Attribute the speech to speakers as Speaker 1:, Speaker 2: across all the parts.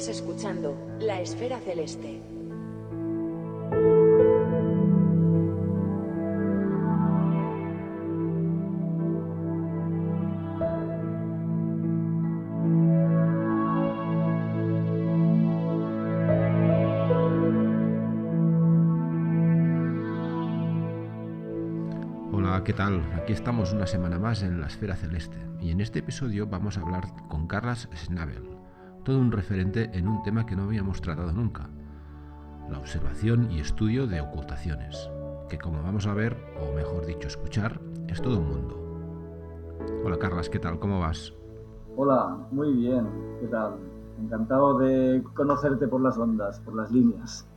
Speaker 1: Estás escuchando La Esfera Celeste.
Speaker 2: Hola, ¿qué tal? Aquí estamos una semana más en la Esfera Celeste y en este episodio vamos a hablar con Carlas Schnabel, todo un referente en un tema que no habíamos tratado nunca, la observación y estudio de ocultaciones, que como vamos a ver, o mejor dicho escuchar, es todo un mundo. Hola Carlas, ¿qué tal? ¿Cómo vas?
Speaker 3: Hola, muy bien, ¿qué tal? Encantado de conocerte por las ondas, por las líneas.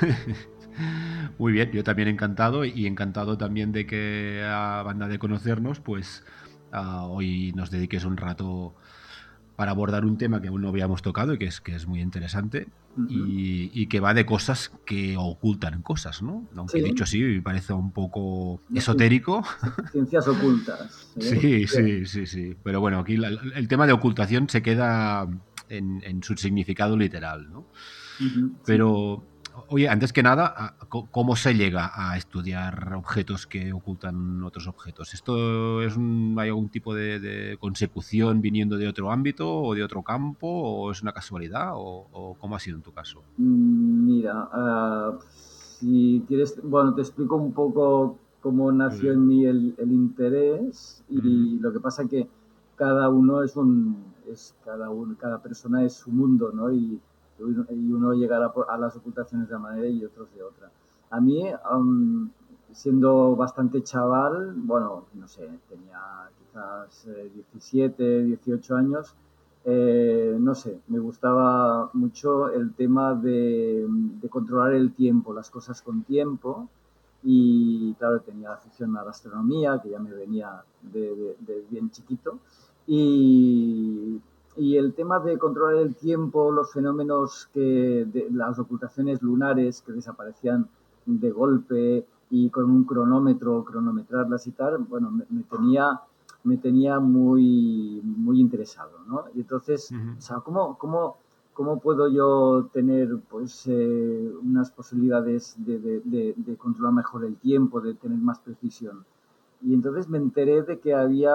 Speaker 2: Muy bien, yo también encantado y encantado también de que a banda de conocernos, pues uh, hoy nos dediques un rato para abordar un tema que aún no habíamos tocado y que es, que es muy interesante uh -huh. y, y, que va de cosas que ocultan cosas, ¿no? Aunque sí. dicho así, me parece un poco esotérico.
Speaker 3: Ciencias ocultas.
Speaker 2: ¿eh? Sí, sí, sí, sí. Pero bueno, aquí la, el tema de ocultación se queda en, en su significado literal, ¿no? Uh -huh. Pero Oye, antes que nada, ¿cómo se llega a estudiar objetos que ocultan otros objetos? ¿Esto es un, hay algún tipo de, de, consecución viniendo de otro ámbito o de otro campo o es una casualidad o, o cómo ha sido en tu caso?
Speaker 3: Mira, uh, si quieres, bueno, te explico un poco cómo nació en mí el, el interés y mm. lo que pasa que cada uno es un, es cada uno, cada persona es su mundo, ¿no? Y, y uno llegará a las ocultaciones de una manera y otros de otra. A mí, um, siendo bastante chaval, bueno, no sé, tenía quizás eh, 17, 18 años, eh, no sé, me gustaba mucho el tema de, de, controlar el tiempo, las cosas con tiempo. Y claro, tenía afición a la astronomía, que ya me venía de, de, de bien chiquito. Y y el tema de controlar el tiempo, los fenómenos que de las ocultaciones lunares que desaparecían de golpe y con un cronómetro, cronometrarlas y tal, bueno, me, me tenía, me tenía muy, muy interesado, ¿no? Y entonces, uh -huh. o sea, ¿cómo, cómo, cómo puedo yo tener pues eh, unas posibilidades de, de, de, de, controlar mejor el tiempo, de tener más precisión? Y entonces me enteré de que había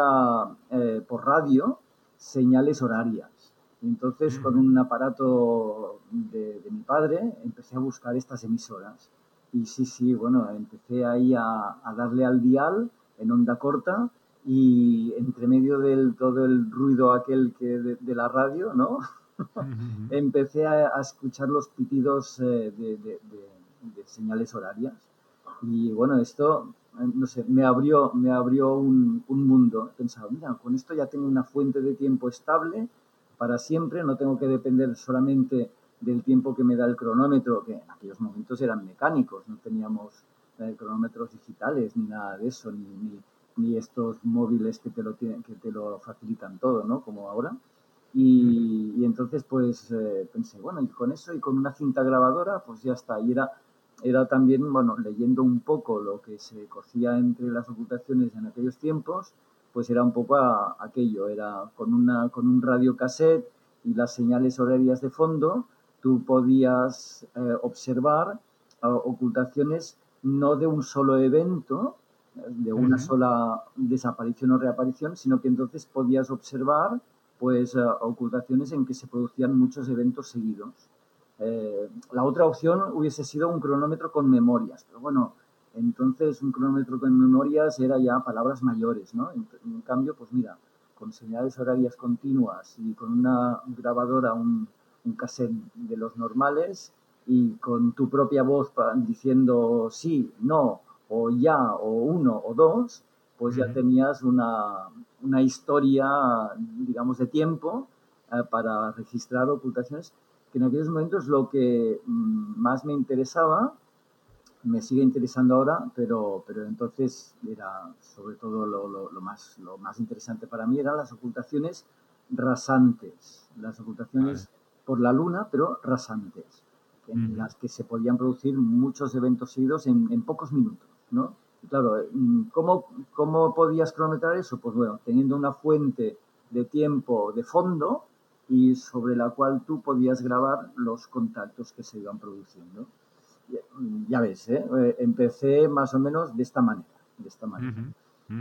Speaker 3: eh, por radio, señales horarias. Entonces, con un aparato de, de, mi padre, empecé a buscar estas emisoras. Y sí, sí, bueno, empecé ahí a, a darle al dial en onda corta y entre medio del todo el ruido aquel que de, de la radio, ¿no? empecé a, a, escuchar los pitidos eh, de, de, señales horarias. Y bueno, esto no sé, me abrió, me abrió un, un mundo. Pensaba, mira, con esto ya tengo una fuente de tiempo estable para siempre, no tengo que depender solamente del tiempo que me da el cronómetro, que en aquellos momentos eran mecánicos, no teníamos eh, cronómetros digitales ni nada de eso, ni, ni, estos móviles que te, lo que te lo facilitan todo, ¿no? Como ahora. Y, y entonces, pues eh, pensé, bueno, y con eso y con una cinta grabadora, pues ya está. Y era era también, bueno, leyendo un poco lo que se cocía entre las ocultaciones en aquellos tiempos, pues era un poco a, aquello, era con, una, con un radiocassette y las señales horarias de fondo, tú podías eh, observar uh, ocultaciones no de un solo evento, de una uh -huh. sola desaparición o reaparición, sino que entonces podías observar pues uh, ocultaciones en que se producían muchos eventos seguidos. Eh, la otra opción hubiese sido un cronómetro con memorias, pero bueno, entonces un cronómetro con memorias era ya palabras mayores, ¿no? En, en cambio, pues mira, con señales horarias continuas y con una grabadora, un, un cassette de los normales y con tu propia voz diciendo sí, no, o ya, o uno, o dos, pues ya tenías una, una historia, digamos, de tiempo eh, para registrar ocultaciones que en aquellos momentos lo que mm, más me interesaba, me sigue interesando ahora, pero, pero entonces era sobre todo lo, lo, lo, más, lo más interesante para mí eran las ocultaciones rasantes, las ocultaciones vale. por la luna, pero rasantes, en mm. las que se podían producir muchos eventos seguidos en, en pocos minutos, ¿no? Y claro, mm, ¿cómo, ¿cómo podías cronometrar eso? Pues bueno, teniendo una fuente de tiempo de fondo, y sobre la cual tú podías grabar los contactos que se iban produciendo. Ya ves, ¿eh? Eh, empecé más o menos de esta manera. De esta manera.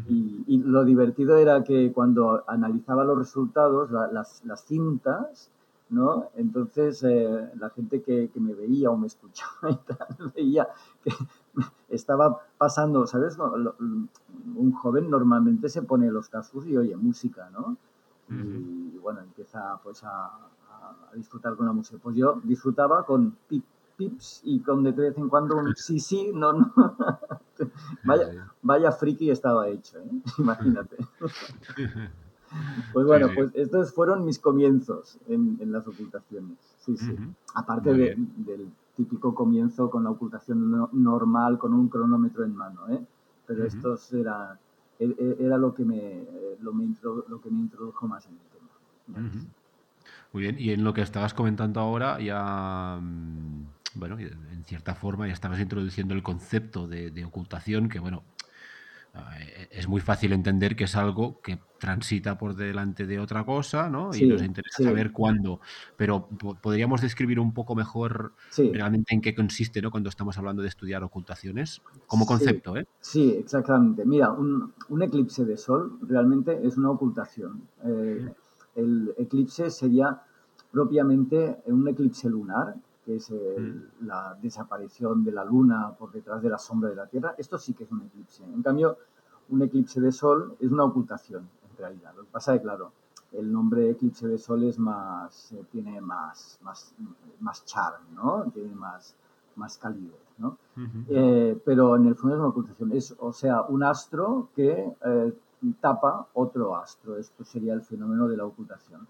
Speaker 3: Y, lo divertido era que cuando analizaba los resultados, las, las, cintas, ¿no? Entonces eh, la gente que, que, me veía o me escuchaba y tal, veía que estaba pasando, ¿sabes? Un joven normalmente se pone los cascos y oye música, ¿no? Y bueno, empieza pues a, a, disfrutar con la música. Pues yo disfrutaba con pip, pips y con de vez en cuando un sí, sí, no, no. vaya, vaya friki estaba hecho, ¿eh? imagínate. Pues bueno, pues estos fueron mis comienzos en, en las ocultaciones. Sí, sí. Aparte del típico comienzo con la ocultación normal, con un cronómetro en mano, ¿eh? Pero estos era, e, e, era lo, que me, lo, me lo que me introdujo más en el
Speaker 2: Muy bien, y en lo que estabas comentando ahora, ya mm, bueno, en cierta forma ya estabas introduciendo el concepto de, ocultación, que bueno, eh, es muy fácil entender que es algo que transita por delante de otra cosa, ¿no? y nos interesa saber cuándo. Pero podríamos describir un poco mejor realmente en qué consiste, ¿no? Cuando estamos hablando de estudiar ocultaciones, como concepto, ¿eh?
Speaker 3: Sí, exactamente. Mira, un, eclipse de sol realmente es una ocultación. Eh, el eclipse sería propiamente un eclipse lunar, que es mm. la desaparición de la luna por detrás de la sombra de la Tierra, esto sí que es un eclipse. En cambio, un eclipse de sol es una ocultación, en realidad. Lo que pasa es que, claro, el nombre eclipse de sol es más, eh, tiene más, más, más charm, ¿no? Tiene más, más calidez, ¿no? Eh, pero en el fondo es una ocultación. Es, o sea, un astro que eh, tapa otro astro. Esto sería el fenómeno de la ocultación.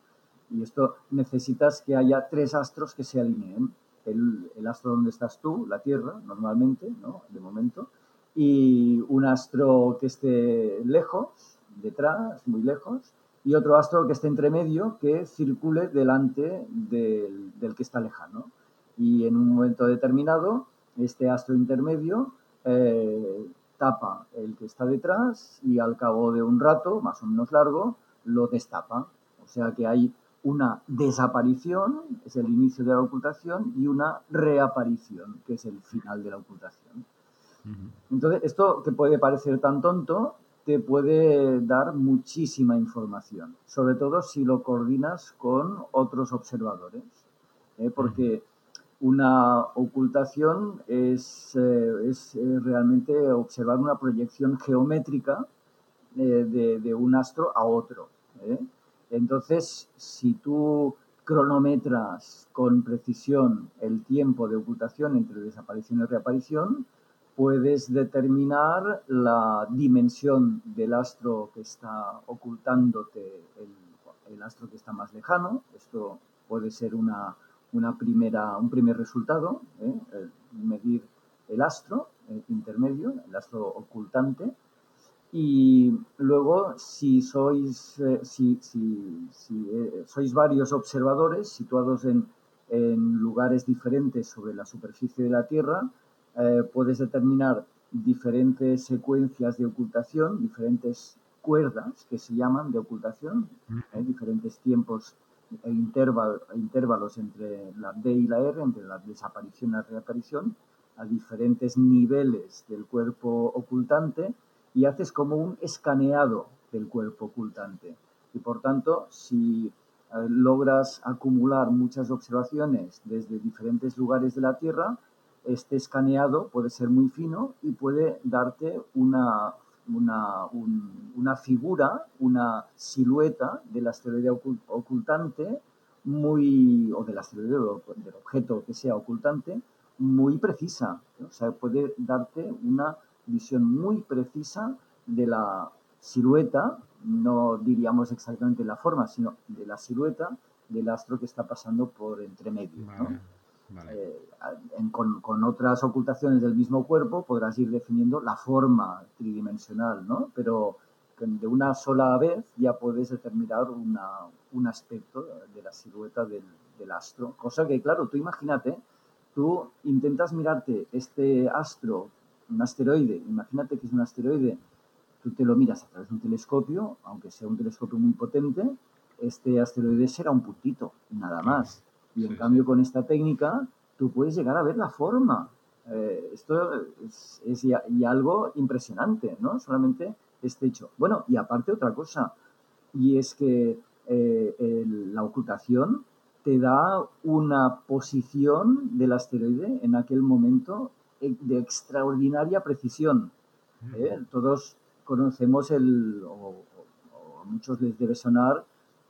Speaker 3: Y esto necesitas que haya tres astros que se alineen el, astro donde estás tú, la Tierra, normalmente, ¿no? De momento, y un astro que esté lejos, detrás, muy lejos, y otro astro que esté entre medio, que circule delante del, que está lejano. Y en un momento determinado, este astro intermedio eh, tapa el que está detrás y al cabo de un rato, más o menos largo, lo destapa. O sea que hay una desaparición, es el inicio de la ocultación, y una reaparición, que es el final de la ocultación. Entonces, esto que puede parecer tan tonto, te puede dar muchísima información, sobre todo si lo coordinas con otros observadores, ¿eh? porque una ocultación es, eh, es eh, realmente observar una proyección geométrica de, de, un astro a otro. Entonces, si tú cronometras con precisión el tiempo de ocultación entre desaparición y reaparición, puedes determinar la dimensión del astro que está ocultándote, el, astro que está más lejano. Esto puede ser una, primera, un primer resultado, ¿eh? medir el astro eh, intermedio, el astro ocultante, y luego, si sois, eh, si, si, si eh, sois varios observadores situados en, en, lugares diferentes sobre la superficie de la Tierra, puedes determinar diferentes secuencias de ocultación, diferentes cuerdas que se llaman de ocultación, diferentes tiempos intervalos entre la D y la R, entre la desaparición y la reaparición, a diferentes niveles del cuerpo ocultante y haces como un escaneado del cuerpo ocultante. Y por tanto, si eh, logras acumular muchas observaciones desde diferentes lugares de la Tierra, este escaneado puede ser muy fino y puede darte una, una, una figura, una silueta del asteroide ocultante muy, o del asteroide del objeto que sea ocultante, muy precisa. O sea, puede darte una visión muy precisa de la silueta, no diríamos exactamente la forma, sino de la silueta del astro que está pasando por entre medio. Eh, con, otras ocultaciones del mismo cuerpo podrás ir definiendo la forma tridimensional, ¿no? pero de una sola vez ya puedes determinar un aspecto de la silueta del, del astro. Cosa que, claro, tú imagínate, tú intentas mirarte este astro un asteroide, imagínate que es un asteroide, tú te lo miras a través de un telescopio, aunque sea un telescopio muy potente, este asteroide será un puntito, nada más. Y en cambio con esta técnica tú puedes llegar a ver la forma. Eh, esto es, y algo impresionante, ¿no? Solamente este hecho. Bueno, y aparte otra cosa, y es que eh, la ocultación te da una posición del asteroide en aquel momento eh, de extraordinaria precisión. Todos conocemos el, o, a muchos les debe sonar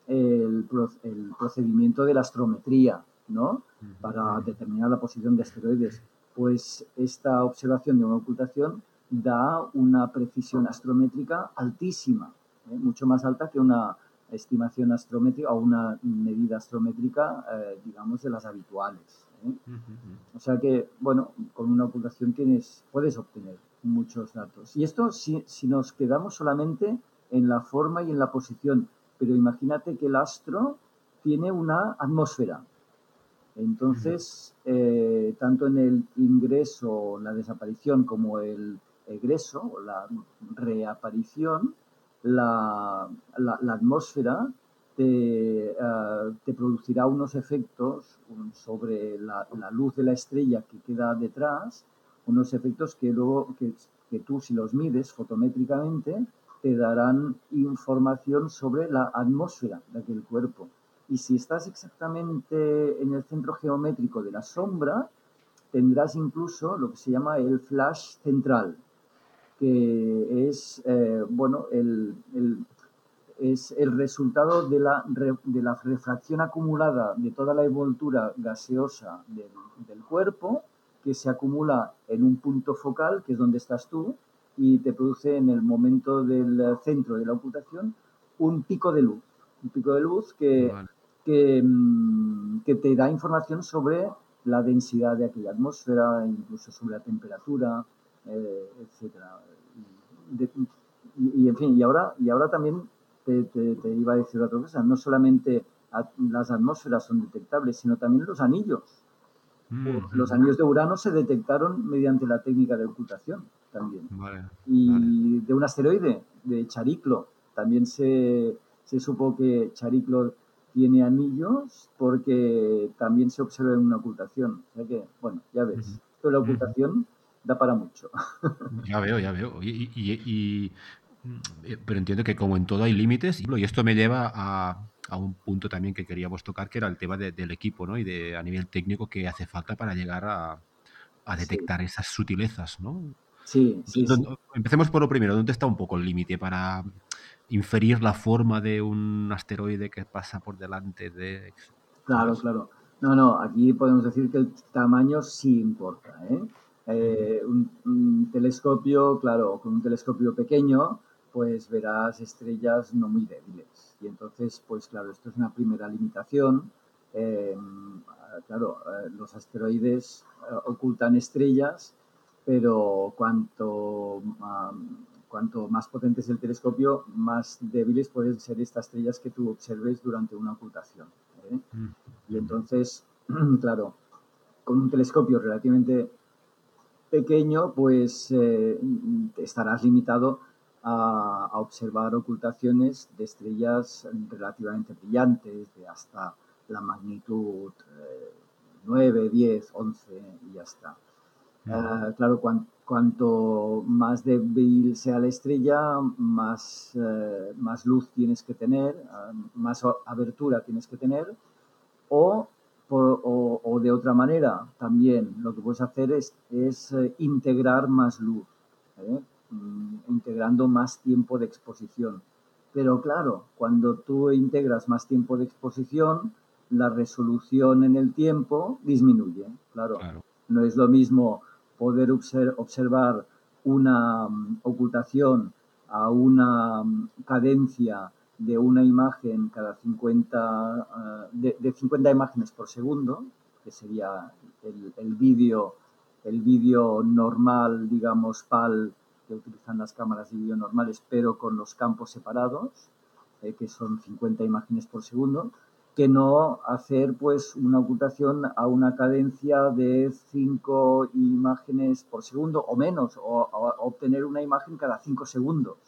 Speaker 3: el, el procedimiento de la astrometría, ¿no? Para determinar la posición de asteroides. Pues esta observación de una ocultación da una precisión astrométrica altísima, ¿eh? mucho más alta que una estimación astrométrica o una medida astrométrica, eh, digamos, de las habituales. ¿eh? O sea que, bueno, con una ocultación tienes, puedes obtener muchos datos. Y esto si, si nos quedamos solamente en la forma y en la posición, pero imagínate que el astro tiene una atmósfera. Entonces, eh, tanto en el ingreso, la desaparición, como el egreso o la reaparición, la, atmósfera te, eh, te, producirá unos efectos sobre la, luz de la estrella que queda detrás, unos efectos que luego, que, que tú si los mides fotométricamente, te darán información sobre la atmósfera de aquel cuerpo. Y si estás exactamente en el centro geométrico de la sombra, tendrás incluso lo que se llama el flash central, que es, eh, bueno, el, es el resultado de la, de la refracción acumulada de toda la envoltura gaseosa del, del cuerpo, que se acumula en un punto focal, que es donde estás tú, y te produce en el momento del centro de la ocultación un pico de luz. Un pico de luz que, que, mm, que, te da información sobre la densidad de aquella atmósfera, incluso sobre la temperatura, eh, etc. y, en fin, y ahora, y ahora también te, te, iba a decir otra cosa, no solamente las atmósferas son detectables, sino también los anillos. Los anillos de Urano se detectaron mediante la técnica de ocultación también. y de un asteroide, de Chariclo, también se, se, supo que Chariclo tiene anillos porque también se observa en una ocultación. O sea que, bueno, ya ves, esto de la ocultación da para mucho.
Speaker 2: Ya veo, ya veo. Y, eh, pero entiendo que como en todo hay límites, y esto me lleva a, a un punto también que queríamos tocar, que era el tema del equipo, ¿no? Y de a nivel técnico que hace falta para llegar a, a detectar esas sutilezas, ¿no?
Speaker 3: Sí, sí,
Speaker 2: Empecemos por lo primero. ¿Dónde está un poco el límite para inferir la forma de un asteroide que pasa por delante de...
Speaker 3: Claro, claro. No, no, aquí podemos decir que el tamaño sí importa. ¿eh? eh un, telescopio, claro, con un telescopio pequeño, pues verás estrellas no muy débiles. Y entonces, pues claro, esto es una primera limitación. Em, claro, eh, los asteroides eh, ocultan estrellas pero cuanto, cuanto más potente es el telescopio, más débiles pueden ser estas estrellas que tú observes durante una ocultación. ¿eh? Mm. Y entonces, claro, con un telescopio relativamente pequeño, pues eh, estarás limitado a, observar ocultaciones de estrellas relativamente brillantes, de hasta la magnitud 9, 10, 11 y ya está. Ah, claro, cuanto más débil sea la estrella, más, eh, más luz tienes que tener, ah, más abertura tienes que tener, o, o, de otra manera también lo que puedes hacer es, es eh, integrar más luz, ¿eh? mm, integrando más tiempo de exposición. Pero claro, cuando tú integras más tiempo de exposición, la resolución en el tiempo disminuye. claro. no es lo mismo poder observar una mm, ocultación a una mm, cadencia de una imagen cada 50, ah, de, 50 imágenes por segundo, que sería el, el vídeo el vídeo normal, digamos, PAL, que utilizan las cámaras de vídeo normales, pero con los campos separados, eh, que son 50 imágenes por segundo, que no hacer pues una ocultación a una cadencia de 5 imágenes por segundo o menos, o, obtener una imagen cada 5 segundos.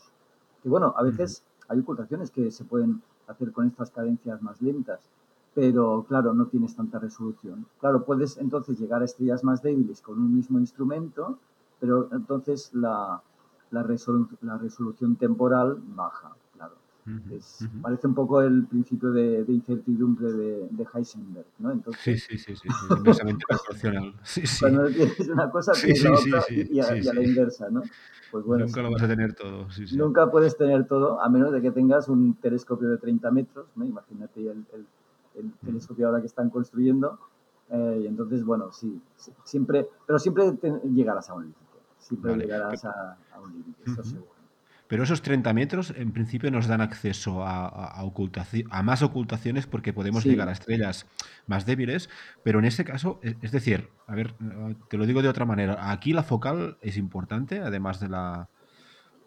Speaker 3: Que bueno, a veces hay ocultaciones que se pueden hacer con estas cadencias más lentas, pero claro, no tienes tanta resolución. Claro, puedes entonces llegar a estrellas más débiles con un mismo instrumento, pero entonces la, la, la resolución temporal baja. Parece un poco el principio de, incertidumbre de, Heisenberg, ¿no?
Speaker 2: Entonces, sí, sí, sí, sí, inversamente proporcional.
Speaker 3: Cuando tienes una cosa, tienes la otra y, a, la inversa, ¿no?
Speaker 2: Pues bueno, nunca lo vas a tener todo.
Speaker 3: Nunca puedes tener todo, a menos de que tengas un telescopio de 30 metros, ¿no? Imagínate el, el, telescopio ahora que están construyendo. Eh, y entonces, bueno, sí, siempre, pero siempre llegarás a un límite. Siempre llegarás a, un límite, eso seguro.
Speaker 2: Pero esos 30 metros en principio nos dan acceso a, a, más ocultaciones porque podemos llegar a estrellas más débiles, pero en ese caso, e, es decir, a ver, te lo digo de otra manera, aquí la focal es importante, además de la...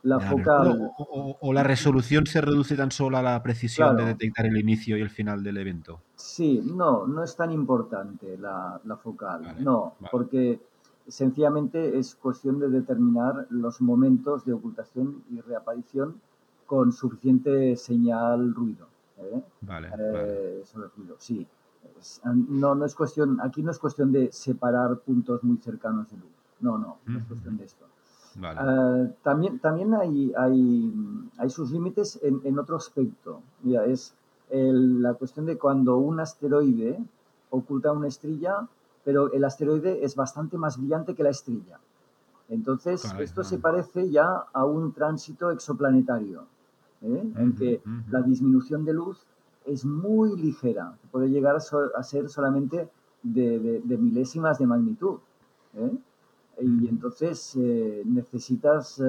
Speaker 3: La, focal...
Speaker 2: O, la resolución se reduce tan solo a la precisión de detectar el inicio y el final del evento?
Speaker 3: Sí, no, no es tan importante la, focal, no, porque sencillamente es cuestión de determinar los momentos de ocultación y reaparición con suficiente señal ruido. ¿eh?
Speaker 2: Vale, eh,
Speaker 3: ruido, sí. no, no es cuestión, aquí no es cuestión de separar puntos muy cercanos de luz. No, no, no es cuestión de esto. Eh, también también hay, hay, hay sus límites en, en, otro aspecto. Mira, es la cuestión de cuando un asteroide oculta una estrella pero el asteroide es bastante más brillante que la estrella. Entonces, esto se parece ya a un tránsito exoplanetario, ¿eh? en que la disminución de luz es muy ligera, puede llegar a, ser solamente de, milésimas de magnitud. ¿eh? Y entonces eh, necesitas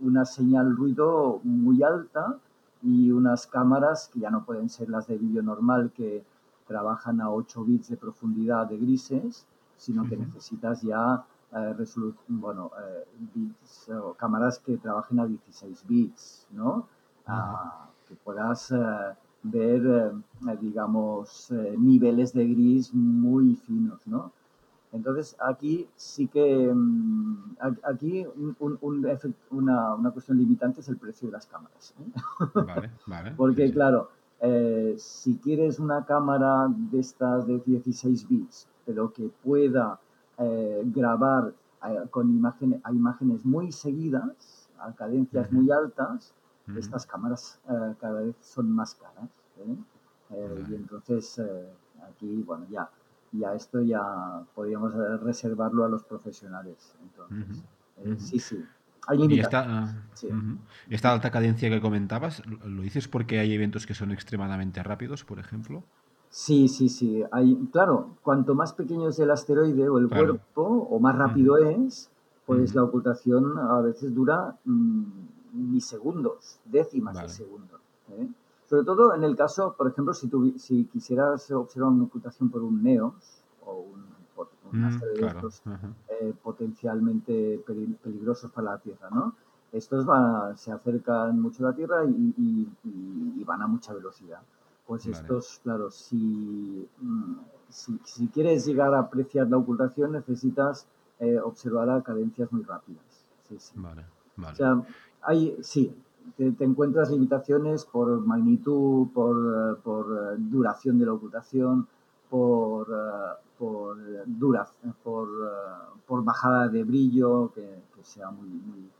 Speaker 3: una señal ruido muy alta y unas cámaras que ya no pueden ser las de vídeo normal que trabajan a 8 bits de profundidad de grises, sino que necesitas ya eh, bueno, eh, bits, o cámaras que trabajen a 16 bits, ¿no? Ah, que puedas eh, ver, digamos, niveles de gris muy finos, ¿no? Entonces, aquí sí que, mm, aquí un, una, una, cuestión limitante es el precio de las cámaras.
Speaker 2: Vale, vale.
Speaker 3: Porque, claro, eh, si quieres una cámara de estas de 16 bits, pero que pueda eh, grabar eh, con imágenes, a imágenes muy seguidas, a cadencias muy altas, estas cámaras cada vez son más caras. Y entonces aquí, bueno, ya, ya esto ya podríamos reservarlo a los profesionales. Entonces, sí, sí.
Speaker 2: Y esta, esta, alta cadencia que comentabas, ¿lo dices porque hay eventos que son extremadamente rápidos, por ejemplo?
Speaker 3: Sí, sí, sí. Hay, claro, cuanto más pequeño es el asteroide o el cuerpo, o más rápido es, pues la ocultación a veces dura mm, milisegundos, décimas de segundo. ¿eh? Sobre todo en el caso, por ejemplo, si, si quisieras observar una ocultación por un NEOS Eh, potencialmente peligrosos para la Tierra, ¿no? Estos se acercan mucho a la Tierra y, van a mucha velocidad. Pues estos, claro, mm, si, si, quieres llegar a apreciar la ocultación, necesitas eh, observar a cadencias muy rápidas. Sí, sí.
Speaker 2: Vale, vale.
Speaker 3: O sea, hay, sí, te, encuentras limitaciones por magnitud, por, por duración de la ocultación, por, por duras, por, por bajada de brillo, que, sea muy, muy,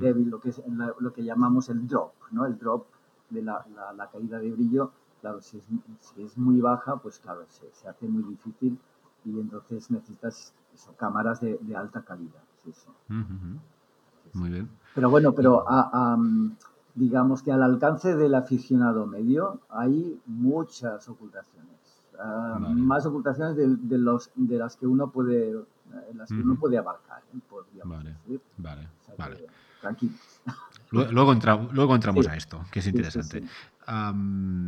Speaker 3: débil, lo que, es, lo que llamamos el drop, ¿no? El drop de la, la, caída de brillo, claro, si es, si es muy baja, pues claro, se, se, hace muy difícil y entonces necesitas eso, cámaras de, de, alta calidad. Sí,
Speaker 2: Muy bien.
Speaker 3: Pero bueno, pero a, digamos que al alcance del aficionado medio hay muchas ocultaciones. Ah, más ocultaciones de, los, de las que uno puede, las que uno puede abarcar. ¿eh?
Speaker 2: vale, vale, vale.
Speaker 3: Tranquilos.
Speaker 2: Luego, luego entramos a esto, que es interesante. ahora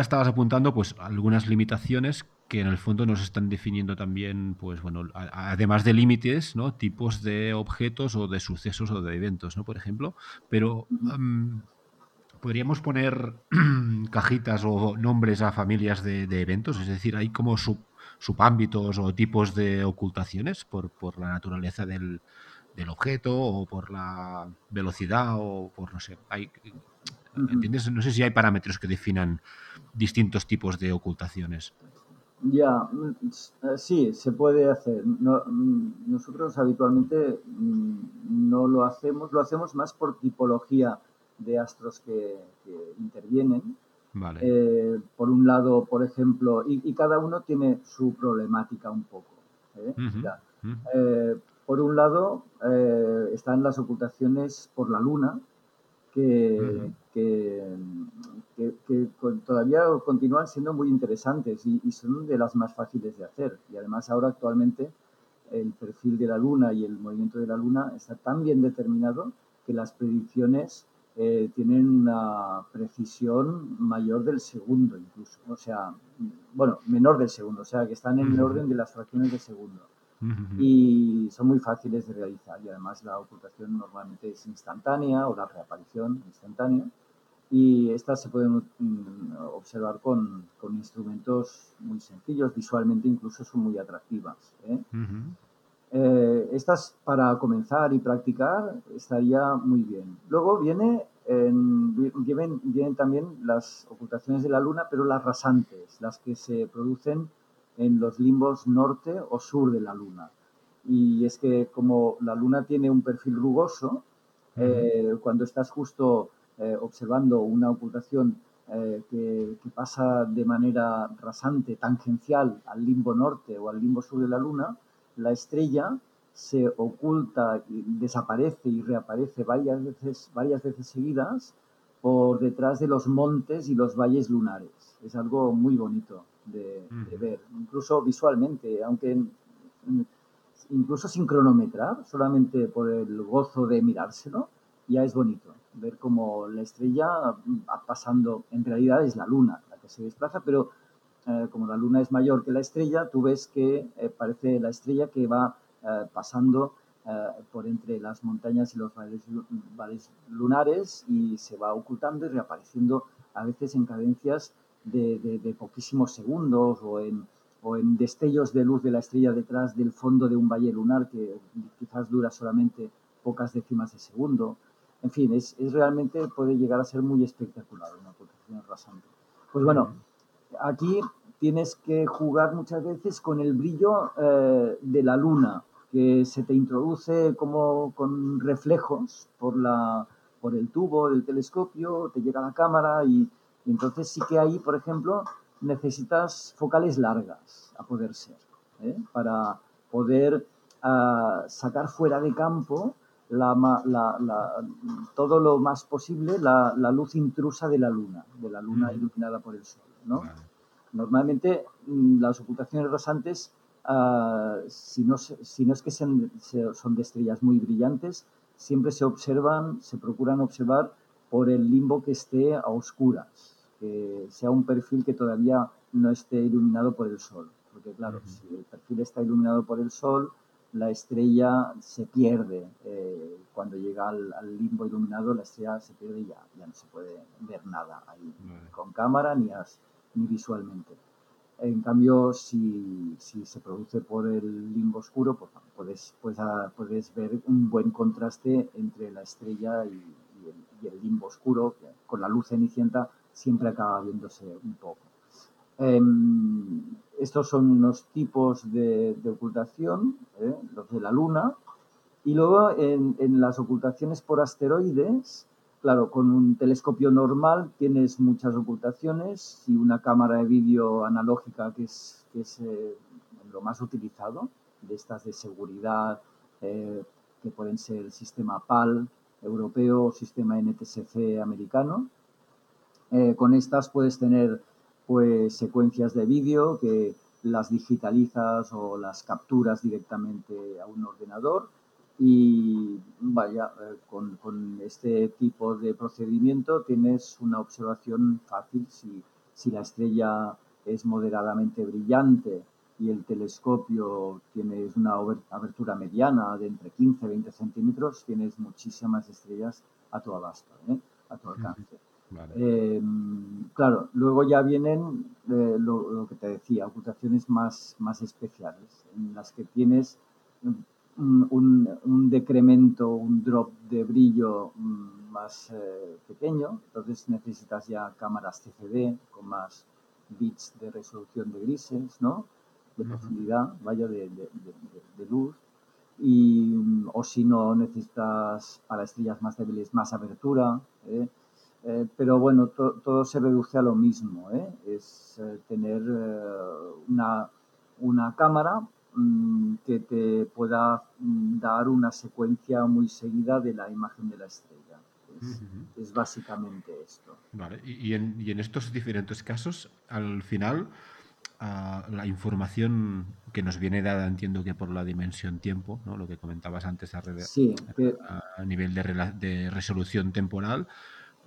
Speaker 2: estabas apuntando pues algunas limitaciones que en el fondo nos están definiendo también, pues bueno, además de límites, ¿no? Tipos de objetos o de sucesos o de eventos, ¿no? Por ejemplo. Pero podríamos poner cajitas o nombres a familias de, eventos, es decir, hay como sub, subámbitos o tipos de ocultaciones por, la naturaleza del, objeto o por la velocidad o por, no sé, hay, ¿Entiendes? No sé si hay parámetros que definan distintos tipos de ocultaciones.
Speaker 3: Ya, mm, eh, sí, se puede hacer. Mm, nosotros habitualmente mm, no lo hacemos, lo hacemos más por tipología de astros que, intervienen.
Speaker 2: Vale.
Speaker 3: Eh, por un lado, por ejemplo, y, cada uno tiene su problemática un poco. ¿eh? por un lado, están las ocultaciones por la luna, que, que, todavía continúan siendo muy interesantes y, son de las más fáciles de hacer. Y además ahora actualmente el perfil de la Luna y el movimiento de la Luna está tan bien determinado que las predicciones eh, tienen una precisión mayor del segundo incluso, o sea, bueno, menor del segundo, o sea, que están en el orden de las fracciones de segundo. Y son muy fáciles de realizar y además la ocultación normalmente es instantánea o la reaparición instantánea y estas se pueden mm, observar con, con, instrumentos muy sencillos, visualmente incluso son muy atractivas. ¿eh? Eh, estas para comenzar y practicar estaría muy bien. Luego viene vienen, vienen, también las ocultaciones de la luna, pero las rasantes, las que se producen en los limbos norte o sur de la luna. Y es que como la luna tiene un perfil rugoso, eh, cuando estás justo eh, observando una ocultación eh, que, pasa de manera rasante, tangencial al limbo norte o al limbo sur de la Luna, la estrella se oculta, y desaparece y reaparece varias veces, varias veces seguidas por detrás de los montes y los valles lunares. Es algo muy bonito de, ver, incluso visualmente, aunque incluso sin cronometrar, solamente por el gozo de mirárselo, ya es bonito ver cómo la estrella va pasando, en realidad es la luna la que se desplaza, pero eh, como la luna es mayor que la estrella, tú ves que eh, parece la estrella que va eh, pasando por entre las montañas y los valles, lunares y se va ocultando y reapareciendo a veces en cadencias de, poquísimos segundos o en, o en destellos de luz de la estrella detrás del fondo de un valle lunar que quizás dura solamente pocas décimas de segundo. En fin, es, realmente puede llegar a ser muy espectacular una protección rasante. Pues bueno, aquí tienes que jugar muchas veces con el brillo eh, de la luna, que se te introduce como con reflejos por, la, por el tubo del telescopio, te llega la cámara y, entonces sí que ahí, por ejemplo, necesitas focales largas a poder ser, ¿eh? para poder ah, sacar fuera de campo la, todo lo más posible la, luz intrusa de la luna, de la luna iluminada por el sol. ¿no? Normalmente mm, las ocultaciones rosantes, ah, si, no, si no es que sean, son de estrellas muy brillantes, siempre se observan, se procuran observar por el limbo que esté a oscuras, que sea un perfil que todavía no esté iluminado por el sol. Porque claro, si el perfil está iluminado por el sol, la estrella se pierde. Eh, cuando llega al, limbo iluminado, la estrella se pierde y ya, ya no se puede ver nada ahí, con cámara ni, ni visualmente. En cambio, si, si, se produce por el limbo oscuro, pues, puedes, puedes ver un buen contraste entre la estrella y, el, limbo oscuro, con la luz cenicienta siempre acaba viéndose un poco. Em, estos son unos tipos de, ocultación, ¿eh? los de la Luna. Y luego en, las ocultaciones por asteroides, claro, con un telescopio normal tienes muchas ocultaciones y una cámara de vídeo analógica que es, eh, lo más utilizado, de estas de seguridad, eh, que pueden ser el sistema PAL europeo o sistema NTSC americano. con estas puedes tener pues secuencias de vídeo que las digitalizas o las capturas directamente a un ordenador y vaya, eh, con, este tipo de procedimiento tienes una observación fácil si, si la estrella es moderadamente brillante y el telescopio tiene una abertura mediana de entre 15 y 20 centímetros, tienes muchísimas estrellas a tu abasto, ¿eh? a tu alcance. Em, claro, luego ya vienen eh, lo, que te decía, ocultaciones más, más especiales, en las que tienes un, decremento, un drop de brillo mm, más eh, pequeño, entonces necesitas ya cámaras CCD con más bits de resolución de grises, ¿no? De profundidad, vaya, de, luz. Y, mm, o si no, necesitas para estrellas más débiles más abertura. ¿eh? Eh, pero bueno, todo se reduce a lo mismo. Es tener una, una cámara Mm, que te pueda mm, dar una secuencia muy seguida de la imagen de la estrella. Es, básicamente esto.
Speaker 2: Vale, y, en, y, en, estos diferentes casos, al final, ah, la información que nos viene dada, entiendo que por la dimensión tiempo, ¿no? lo que comentabas antes a, a, nivel de, de resolución temporal,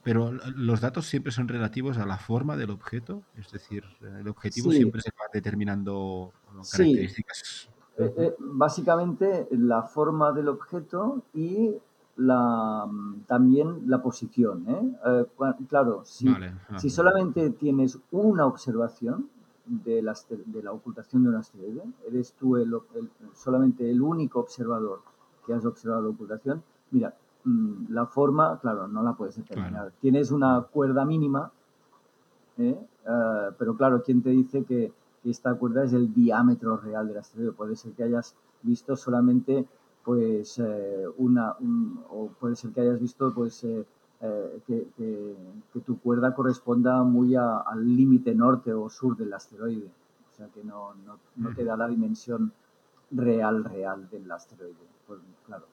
Speaker 2: pero los datos siempre son relativos a la forma del objeto, es decir, el objetivo siempre se va determinando características.
Speaker 3: Eh, eh, básicamente la forma del objeto y la, también la posición. ¿eh? claro, si, si, solamente tienes una observación de la, de la ocultación de un asteroide, eres tú el, solamente el único observador que has observado la ocultación, mira, Mm, la forma, claro, no la puedes determinar. Tienes una cuerda mínima, ¿eh? Ah, pero claro, ¿quién te dice que, esta cuerda es el diámetro real del asteroide? Puede ser que hayas visto solamente pues eh, una, o puede ser que hayas visto pues eh, que, tu cuerda corresponda muy al límite norte o sur del asteroide. O sea que no, no, te da la dimensión real, real del asteroide. Pues, claro,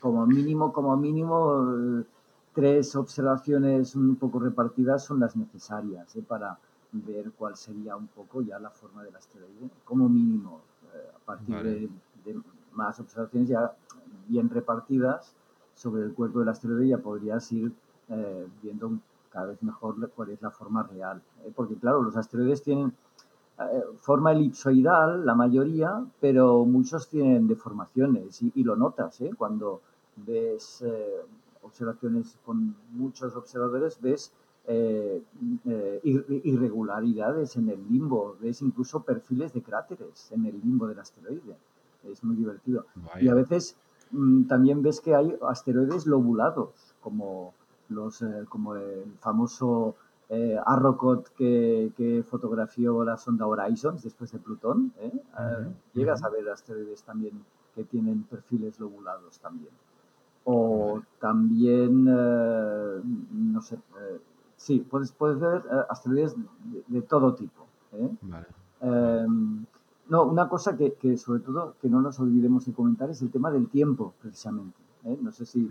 Speaker 3: como mínimo, como mínimo, tres observaciones un poco repartidas son las necesarias ¿eh? para ver cuál sería un poco ya la forma del asteroide, como mínimo. Eh, a partir de, más observaciones ya bien repartidas sobre el cuerpo del asteroide ya podrías ir eh, viendo cada vez mejor cuál es la forma real. porque claro, los asteroides tienen eh, forma elipsoidal, la mayoría, pero muchos tienen deformaciones y, lo notas, ¿eh? Cuando ves eh, observaciones con muchos observadores, ves irregularidades en el limbo, ves incluso perfiles de cráteres en el limbo del asteroide. Es muy divertido. Y a veces mm, también ves que hay asteroides lobulados, como, los, como el famoso eh, Arrocot que, fotografió la sonda Horizons después de Plutón. ¿eh? Eh, llegas a ver asteroides también que tienen perfiles lobulados también. O también, no sé, sí, puedes, puedes ver asteroides de, todo tipo. Em, no, una cosa que, sobre todo que no nos olvidemos de comentar es el tema del tiempo, precisamente. No sé si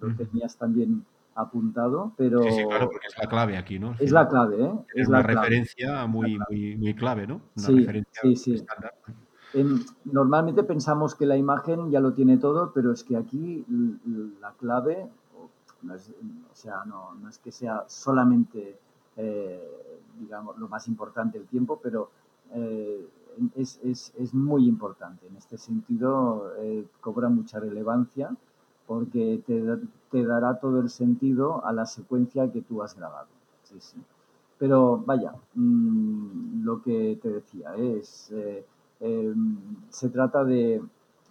Speaker 3: lo tenías también apuntado, pero...
Speaker 2: Sí, sí, claro, porque es la clave aquí, ¿no?
Speaker 3: Es la clave, ¿eh?
Speaker 2: Es, una referencia muy, muy, muy, clave, ¿no? Una sí, referencia sí, sí. estándar.
Speaker 3: normalmente pensamos que la imagen ya lo tiene todo, pero es que aquí la clave, no es, o sea, no, no es que sea solamente, eh, digamos, lo más importante el tiempo, pero eh, es, es, es, muy importante. En este sentido, eh, cobra mucha relevancia porque te, te, dará todo el sentido a la secuencia que tú has grabado. Sí, sí. Pero vaya, mm, lo que te decía es, eh, em, se trata de,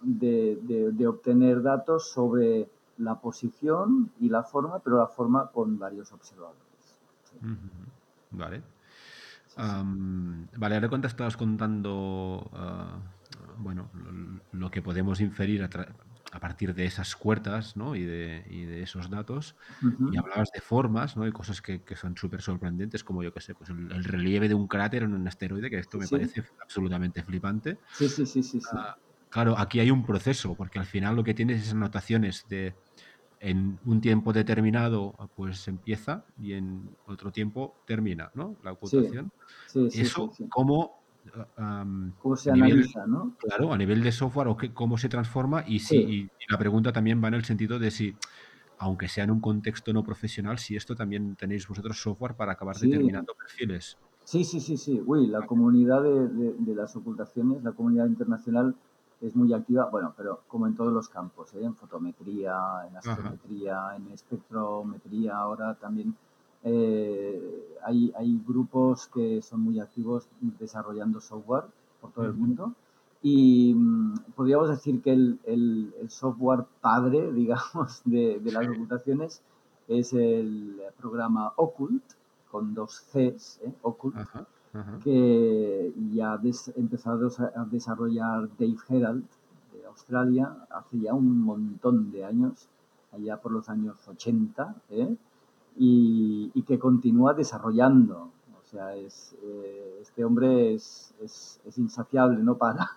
Speaker 3: de, de, obtener datos sobre la posición y la forma, pero la forma con varios observadores.
Speaker 2: Vale. vale, ahora cuando estabas contando, ah, bueno, lo, que podemos inferir a, a partir de esas cuerdas ¿no? y, de, y, de, esos datos. Y hablabas de formas ¿no? y cosas que, que son súper sorprendentes, como yo que sé, pues el, relieve de un cráter en un asteroide, que esto me parece absolutamente flipante.
Speaker 3: Sí, sí, sí, sí.
Speaker 2: Ah, claro, aquí hay un proceso, porque al final lo que tienes es anotaciones de en un tiempo determinado pues empieza y en otro tiempo termina, ¿no? La ocultación. Eso, ¿cómo
Speaker 3: cómo se analiza, ¿no?
Speaker 2: Claro, a nivel de software o cómo se transforma y, si, la pregunta también va en el sentido de si, aunque sea en un contexto no profesional, si esto también tenéis vosotros software para acabar determinando perfiles.
Speaker 3: Sí, sí, sí, sí. Uy, la comunidad de, las ocultaciones, la comunidad internacional es muy activa, bueno, pero como en todos los campos, ¿eh? en fotometría, en astrometría, en espectrometría, ahora también eh, hay, hay, grupos que son muy activos desarrollando software por todo el mundo Y mm, podríamos decir que el, software padre, digamos, de, las ocultaciones es el programa Occult, con dos Cs, ¿eh? Occult, que ya ha empezado a desarrollar Dave Herald de Australia hace ya un montón de años, allá por los años 80, ¿eh? Y, que continúa desarrollando. O sea, es, eh, este hombre es, es, es, insaciable, no para.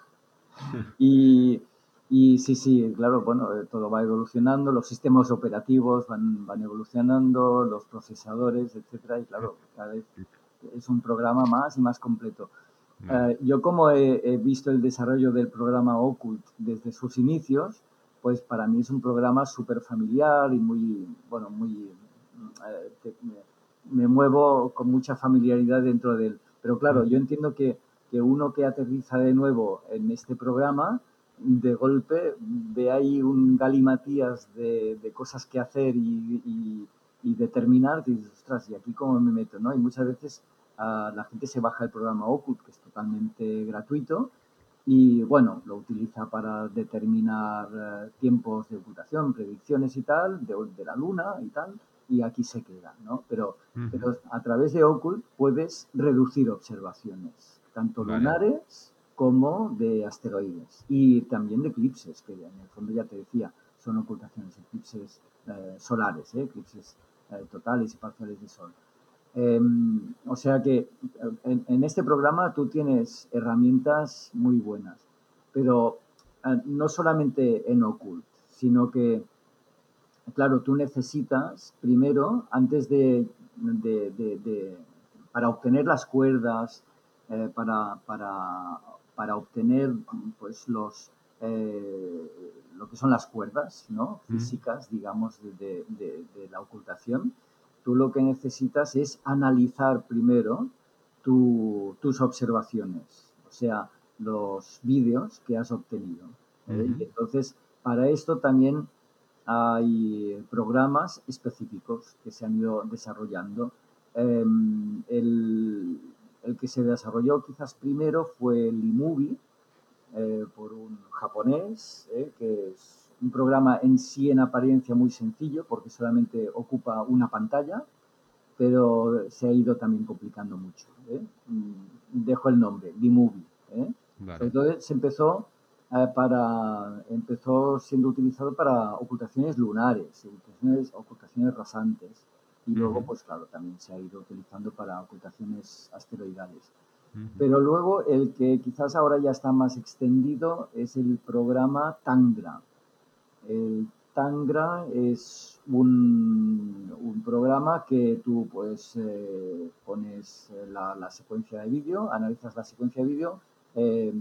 Speaker 3: y, y sí, sí, claro, bueno, eh, todo va evolucionando, los sistemas operativos van, van evolucionando, los procesadores, etcétera, y claro, cada vez es un programa más y más completo. Eh, yo como he, visto el desarrollo del programa Occult desde sus inicios, pues para mí es un programa súper familiar y muy, bueno, muy... Eh, me, muevo con mucha familiaridad dentro de él. Pero claro, yo entiendo que, que uno que aterriza de nuevo en este programa, de golpe ve ahí un galimatías de, de cosas que hacer y, y, determinar, y dices, ostras, ¿y aquí cómo me meto? ¿no? Y muchas veces uh, la gente se baja el programa Ocult, que es totalmente gratuito, y bueno, lo utiliza para determinar uh, tiempos de ocultación, predicciones y tal, de, de, la luna y tal, y aquí se queda, ¿no? Pero, uh -huh. pero a través de Ocult puedes reducir observaciones, tanto vale. lunares como de asteroides y también de eclipses, que en el fondo ya te decía, son ocultaciones, eclipses eh, solares, ¿eh? eclipses eh, totales y parciales de sol. Em, o sea que en, en, este programa tú tienes herramientas muy buenas, pero no solamente en Occult, sino que, claro, tú necesitas primero, antes de, de, de, de para obtener las cuerdas, eh, para, para para obtener pues los eh, lo que son las cuerdas ¿no? físicas, digamos, de, la ocultación, tú lo que necesitas es analizar primero tu, tus observaciones, o sea, los vídeos que has obtenido. ¿eh? Y entonces, para esto también hay programas específicos que se han ido desarrollando. Eh, el, el que se desarrolló quizás primero fue el iMovie, eh, por un japonés, eh, que es un programa en sí en apariencia muy sencillo, porque solamente ocupa una pantalla, pero se ha ido también complicando mucho. ¿eh? Mm, dejo el nombre, iMovie. Vale. Entonces se empezó para empezó siendo utilizado para ocultaciones lunares, ocultaciones, ocultaciones rasantes y luego, pues claro, también se ha ido utilizando para ocultaciones asteroidales. Pero luego el que quizás ahora ya está más extendido es el programa Tangra. El Tangra es un, un programa que tú pues eh, pones la, la, secuencia de vídeo, analizas la secuencia de vídeo, eh,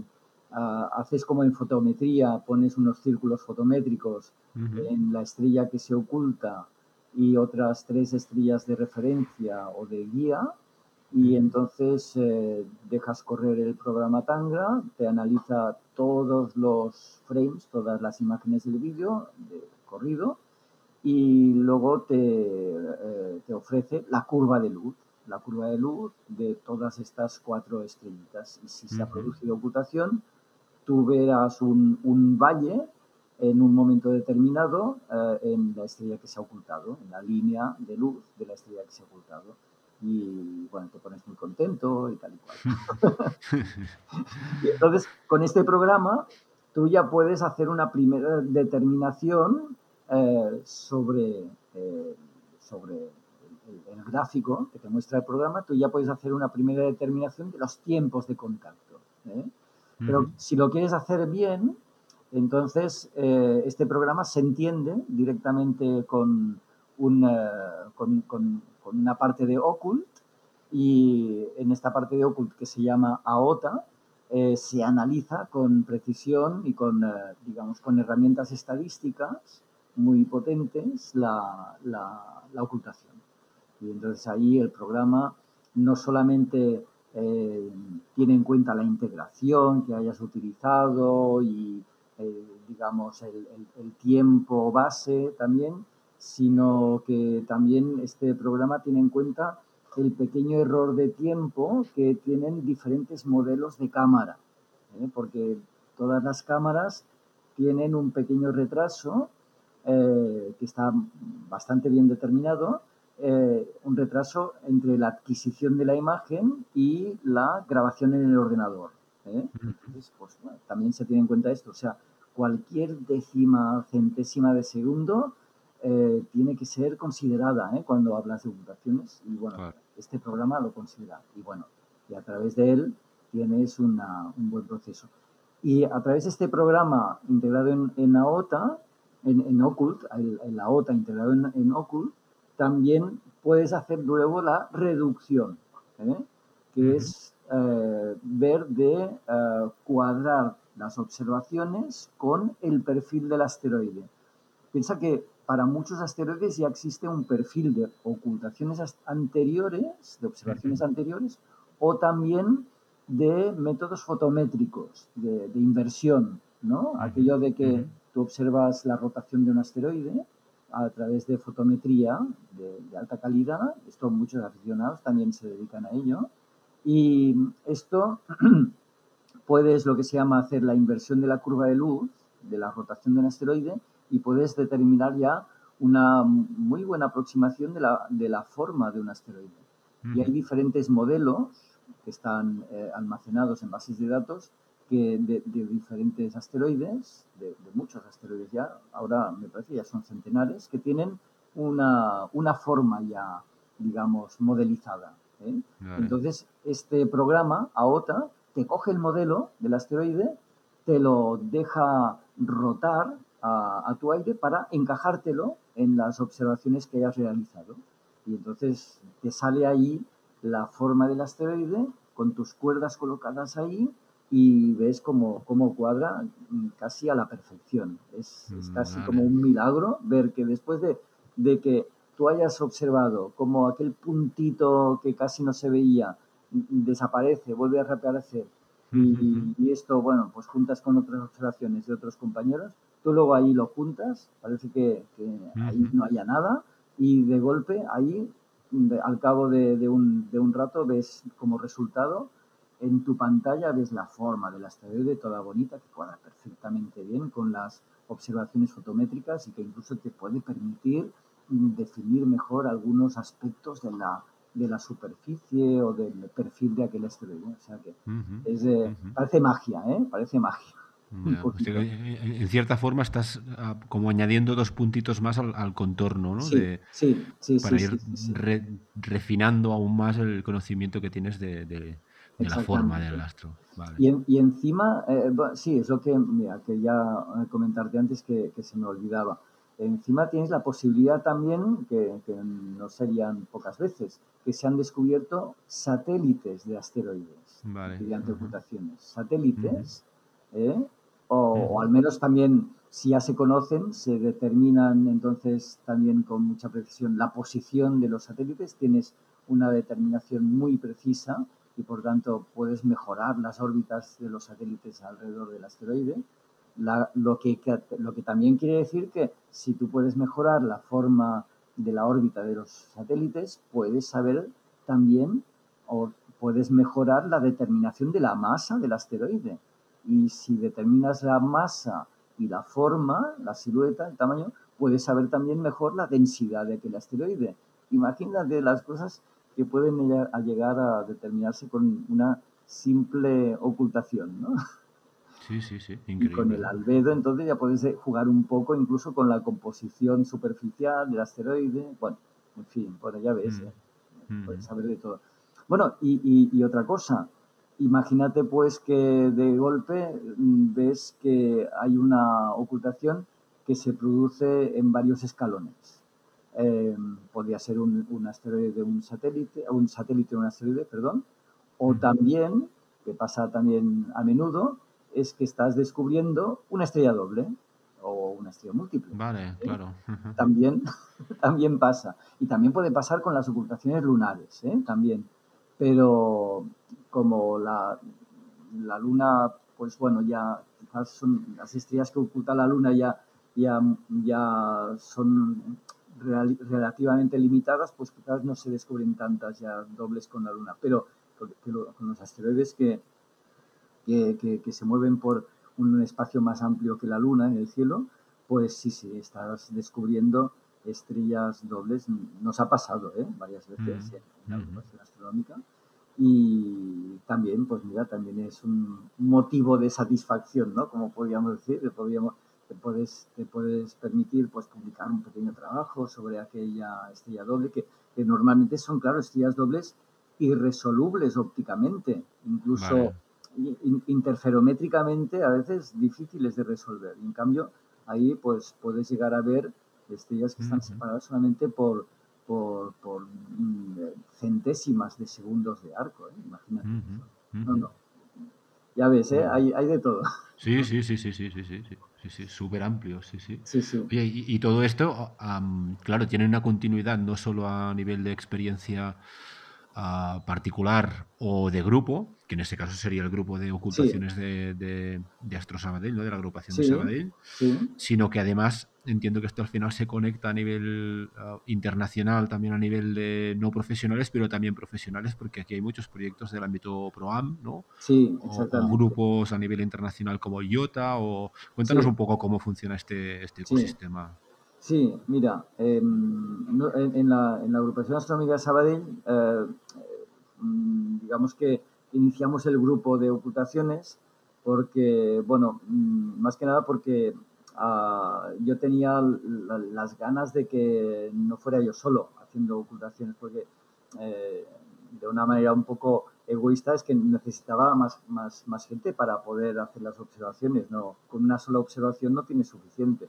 Speaker 3: haces como en fotometría, pones unos círculos fotométricos uh -huh. en la estrella que se oculta y otras tres estrellas de referencia o de guía y entonces eh, dejas correr el programa Tangra, te analiza todos los frames, todas las imágenes del vídeo de corrido y luego te, eh, te, ofrece la curva de luz, la curva de luz de todas estas cuatro estrellitas. Y si se ha producido ocultación, tú verás un, un valle en un momento determinado eh, en la estrella que se ha ocultado, en la línea de luz de la estrella que se ha ocultado. Y bueno, te pones muy contento y tal y cual. y entonces, con este programa, tú ya puedes hacer una primera determinación eh, sobre, eh, sobre el, el, gráfico que te muestra el programa, tú ya puedes hacer una primera determinación de los tiempos de contacto. ¿eh? Pero uh -huh. si lo quieres hacer bien, entonces, eh, este programa se entiende directamente con, un, uh, con, con, con, una parte de Occult y en esta parte de Occult que se llama AOTA eh, se analiza con precisión y con, uh, digamos, con herramientas estadísticas muy potentes la, la, la, ocultación. Y entonces ahí el programa no solamente eh, tiene en cuenta la integración que hayas utilizado y eh, digamos, el, tiempo base también, sino que también este programa tiene en cuenta el pequeño error de tiempo que tienen diferentes modelos de cámara, ¿eh? porque todas las cámaras tienen un pequeño retraso eh, que está bastante bien determinado, eh, un retraso entre la adquisición de la imagen y la grabación en el ordenador. ¿eh? Entonces, pues, también se tiene en cuenta esto, o sea, cualquier décima centésima de segundo tiene que ser considerada cuando hablas de ocultaciones y bueno, este programa lo considera y bueno, y a través de él tienes un buen proceso. Y a través de este programa integrado en, en AOTA, en, en Occult, en la OTA integrado en, en Occult, también puedes hacer luego la reducción, ¿eh? que es eh, ver de eh, cuadrar las observaciones con el perfil del asteroide. Piensa que para muchos asteroides ya existe un perfil de ocultaciones anteriores, de observaciones anteriores, o también de métodos fotométricos, de, inversión, ¿no? Aquello de que tú observas la rotación de un asteroide a través de fotometría de, alta calidad, esto muchos aficionados también se dedican a ello, y esto puedes lo que se llama hacer la inversión de la curva de luz, de la rotación de un asteroide, y puedes determinar ya una muy buena aproximación de la, de la forma de un asteroide. Y hay diferentes modelos que están eh, almacenados en bases de datos que de, diferentes asteroides, de, muchos asteroides ya, ahora me parece ya son centenares, que tienen una, una forma ya, digamos, modelizada. ¿eh? Entonces, este programa, AOTA, te coge el modelo del asteroide, te lo deja rotar a, a, tu aire para encajártelo en las observaciones que hayas realizado. Y entonces te sale ahí la forma del asteroide con tus cuerdas colocadas ahí y ves cómo, cómo cuadra casi a la perfección. Es, es mm, casi como un milagro ver que después de, de, que tú hayas observado como aquel puntito que casi no se veía desaparece, vuelve a reaparecer y, y, esto, bueno, pues juntas con otras observaciones de otros compañeros, tú luego ahí lo juntas, parece que, que ahí no haya nada y de golpe ahí al cabo de, un, de, un, rato ves como resultado en tu pantalla ves la forma del asteroide toda bonita que cuadra perfectamente bien con las observaciones fotométricas y que incluso te puede permitir definir mejor algunos aspectos de la, de la superficie o del perfil de aquel asteroide. O sea que es, parece magia, ¿eh? Parece magia.
Speaker 2: Pues en cierta forma estás ah, como añadiendo dos puntitos más al, contorno, ¿no?
Speaker 3: Sí, sí, sí,
Speaker 2: Para ir refinando aún más el conocimiento que tienes de, la forma del astro.
Speaker 3: Y, encima, eh, sí, es lo que quería eh, comentarte antes que, se me olvidaba. Encima tienes la posibilidad también, que, no serían pocas veces, que se han descubierto satélites de asteroides mediante ocultaciones. Satélites ¿eh? o, al menos también si ya se conocen, se determinan entonces también con mucha precisión la posición de los satélites, tienes una determinación muy precisa y por tanto puedes mejorar las órbitas de los satélites alrededor del asteroide. lo, que, lo que también quiere decir que si tú puedes mejorar la forma de la órbita de los satélites, puedes saber también o puedes mejorar la determinación de la masa del asteroide. Y si determinas la masa y la forma, la silueta, el tamaño, puedes saber también mejor la densidad de aquel asteroide. Imagínate las cosas que pueden llegar a determinarse con una simple ocultación, ¿no?
Speaker 2: Sí, sí, sí, increíble.
Speaker 3: Y con el albedo, entonces ya puedes eh, jugar un poco incluso con la composición superficial del asteroide. Bueno, en fin, bueno, ya ves, mm. ¿eh? Mm. puedes saber de todo. Bueno, y, y otra cosa, Imagínate pues que de golpe mm, ves que hay una ocultación que se produce en varios escalones. Eh, podría ser un, asteroide de un satélite, un satélite de un asteroide, perdón, o también, que pasa también a menudo, es que estás descubriendo una estrella doble o una estrella múltiple.
Speaker 2: Vale, ¿eh? claro.
Speaker 3: También, también pasa. Y también puede pasar con las ocultaciones lunares, ¿eh? también pero como la, la luna, pues bueno, ya quizás son las estrellas que oculta la luna ya, ya, ya son relativamente limitadas, pues quizás no se descubren tantas ya dobles con la luna, pero con los asteroides que, que, que, se mueven por, un espacio más amplio que la Luna en el cielo, pues sí, sí, estás descubriendo estrellas dobles. Nos ha pasado ¿eh? varias veces en la observación astronómica. Y también, pues mira, también es un motivo de satisfacción, ¿no? Como podríamos decir, podríamos, te, puedes, te puedes permitir pues, publicar un pequeño trabajo sobre aquella estrella doble, que, que normalmente son, claro, estrellas dobles irresolubles ópticamente, incluso interferométricamente a veces difíciles de resolver. en cambio, ahí pues puedes llegar a ver estrellas que están separadas solamente por, por, mm, centésimas de segundos de arco. ¿eh? Imagínate. No, no. Ya ves, ¿eh? hay, hay de todo.
Speaker 2: Sí, sí, sí, sí, sí, sí, sí, sí, sí, súper amplio, sí, sí. sí, sí. y, todo esto, claro, tiene una continuidad no solo a nivel de experiencia particular o de grupo, que en este caso sería el grupo de ocultaciones de, de, Astro Sabadell, ¿no? de la agrupación de Sabadell, sino que además entiendo que esto al final se conecta a nivel ah, internacional, también a nivel de no profesionales, pero también profesionales, porque aquí hay muchos proyectos del ámbito ProAm, ¿no?
Speaker 3: Sí,
Speaker 2: o, grupos a nivel internacional como IOTA, o cuéntanos un poco cómo funciona este, este ecosistema.
Speaker 3: Sí, mira, em, en, la, en, la, agrupación astronómica Sabadell, eh, mm, digamos que iniciamos el grupo de ocultaciones porque, bueno, mm, más que nada porque ah, yo tenía las ganas de que no fuera yo solo haciendo ocultaciones, porque eh, de una manera un poco egoísta es que necesitaba más, más, más gente para poder hacer las observaciones, ¿no? Con una sola observación no tiene suficiente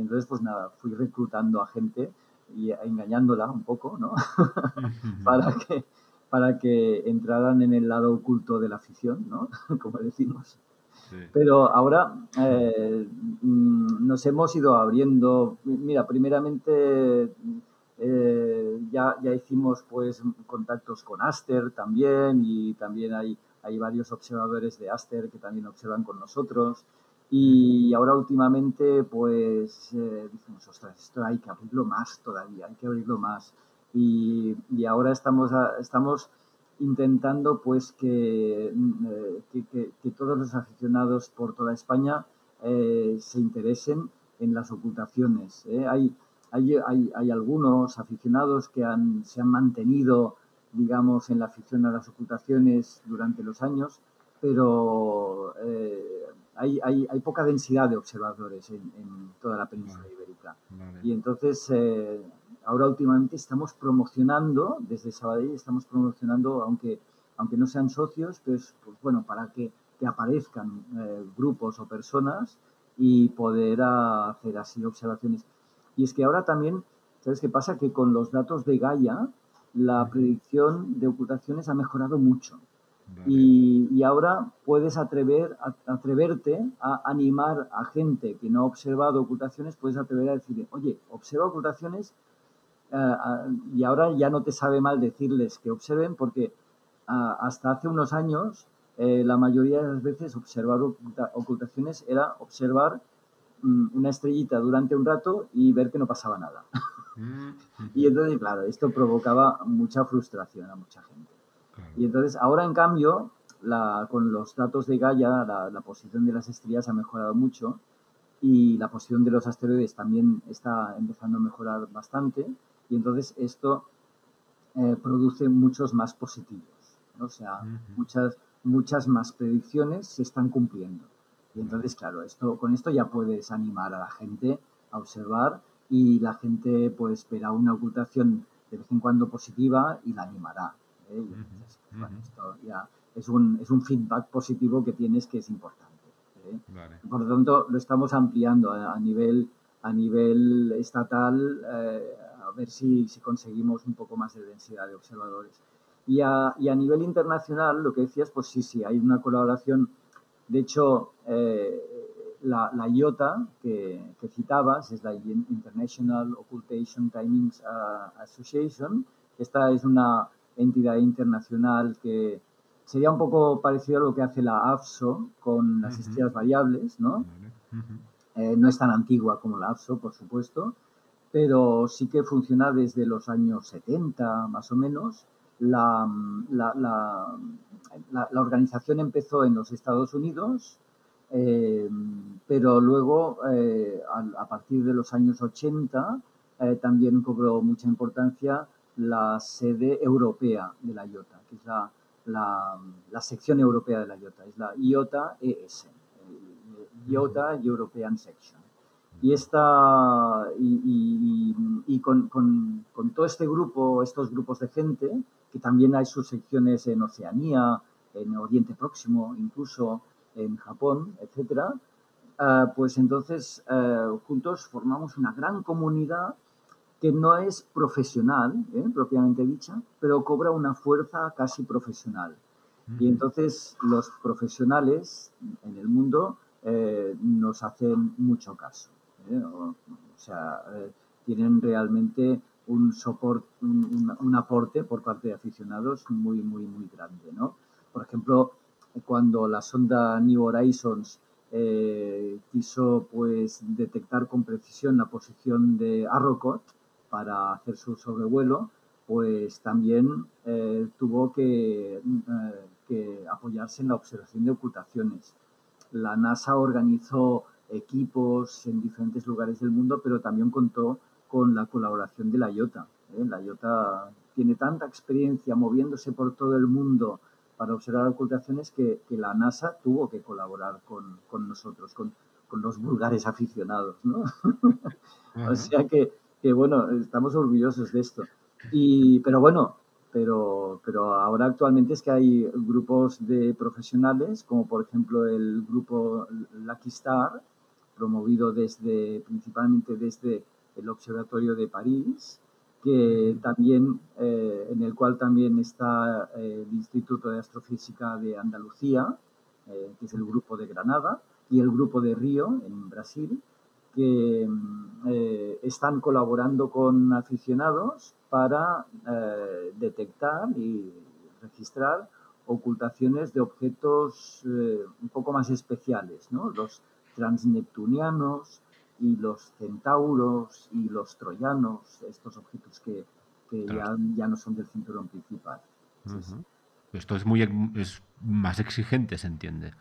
Speaker 3: entonces, pues nada, fui reclutando a gente y engañándola un poco, ¿no? para, que, para que entraran en el lado oculto de la afición, ¿no? Como decimos. Pero ahora eh, mm, nos hemos ido abriendo. Mira, primeramente eh, ya, ya hicimos pues contactos con Aster también y también hay, hay varios observadores de Aster que también observan con nosotros. Y ahora últimamente, pues, eh, decimos, ostras, esto hay que abrirlo más todavía, hay que abrirlo más. Y, y ahora estamos, estamos intentando, pues, que, eh, que, que, todos los aficionados por toda España eh, se interesen en las ocultaciones. Hay, hay, hay, hay, algunos aficionados que han, se han mantenido, digamos, en la afición a las ocultaciones durante los años, pero hay, hay, hay, poca densidad de observadores en, toda la península ibérica. Y entonces, eh, ahora últimamente estamos promocionando, desde Sabadell estamos promocionando, aunque, aunque no sean socios, pues, pues bueno, para que, que aparezcan eh, grupos o personas y poder hacer así observaciones. Y es que ahora también, ¿sabes qué pasa? Que con los datos de Gaia, la predicción de ocultaciones ha mejorado mucho. Y, ahora puedes atrever, atreverte a animar a gente que no ha observado ocultaciones, puedes atrever a decirle, oye, observa ocultaciones eh, y ahora ya no te sabe mal decirles que observen porque hasta hace unos años eh, la mayoría de las veces observar ocultaciones era observar mm, una estrellita durante un rato y ver que no pasaba nada. Mm, y entonces, claro, esto provocaba mucha frustración a mucha gente. Y entonces ahora en cambio, la, con los datos de Gaia, la, posición de las estrellas ha mejorado mucho y la posición de los asteroides también está empezando a mejorar bastante y entonces esto eh, produce muchos más positivos. O sea, muchas, muchas más predicciones se están cumpliendo. Y entonces, claro, esto, con esto ya puedes animar a la gente a observar y la gente pues espera una ocultación de vez en cuando positiva y la animará. ¿Eh? esto ya es un, es un feedback positivo que tienes que es importante. ¿eh? Por lo tanto, lo estamos ampliando a, nivel, a nivel estatal, eh, a ver si, si, conseguimos un poco más de densidad de observadores. Y a, y a, nivel internacional, lo que decías, pues sí, sí, hay una colaboración. De hecho, la, la, IOTA que, que, citabas es la International Occultation Timings Association. Esta es una, entidad internacional que sería un poco parecido a lo que hace la AFSO con las estrellas variables, ¿no? Eh, no es tan antigua como la AFSO, por supuesto, pero sí que funciona desde los años 70, más o menos. La, la, la, la organización empezó en los Estados Unidos pero luego, a, partir de los años 80, también cobró mucha importancia la sede europea de la IOTA, que es la, la, sección europea de la IOTA, es la IOTA ES, IOTA European Section. Y, esta, y, con, con, todo este grupo, estos grupos de gente, que también hay sus secciones en Oceanía, en Oriente Próximo, incluso en Japón, etcétera, eh, pues entonces eh, juntos formamos una gran comunidad que no es profesional, ¿eh? propiamente dicha, pero cobra una fuerza casi profesional. Y entonces los profesionales en el mundo nos hacen mucho caso. O, sea, tienen realmente un soporte, un, aporte por parte de aficionados muy, muy, muy grande, ¿no? Por ejemplo, cuando la sonda New Horizons eh, quiso pues detectar con precisión la posición de Arrokoth para hacer su sobrevuelo, pues también eh, tuvo que, eh, que, apoyarse en la observación de ocultaciones. La NASA organizó equipos en diferentes lugares del mundo, pero también contó con la colaboración de la IOTA. ¿eh? La IOTA tiene tanta experiencia moviéndose por todo el mundo para observar ocultaciones que, la NASA tuvo que colaborar con, nosotros, con, los vulgares aficionados. ¿no? o sea que, bueno, estamos orgullosos de esto. Y, pero bueno, pero, pero ahora actualmente es que hay grupos de profesionales, como por ejemplo el grupo Lucky Star, promovido desde, principalmente desde el Observatorio de París, que también, eh, en el cual también está eh, el Instituto de Astrofísica de Andalucía, eh, que es el grupo de Granada, y el grupo de Río, en Brasil, que están colaborando con aficionados para detectar y registrar ocultaciones de objetos un poco más especiales, ¿no? los transneptunianos, y los centauros y los troyanos, estos objetos que, ya, ya, no son del cinturón principal.
Speaker 2: Esto es, muy, es más exigente, se entiende.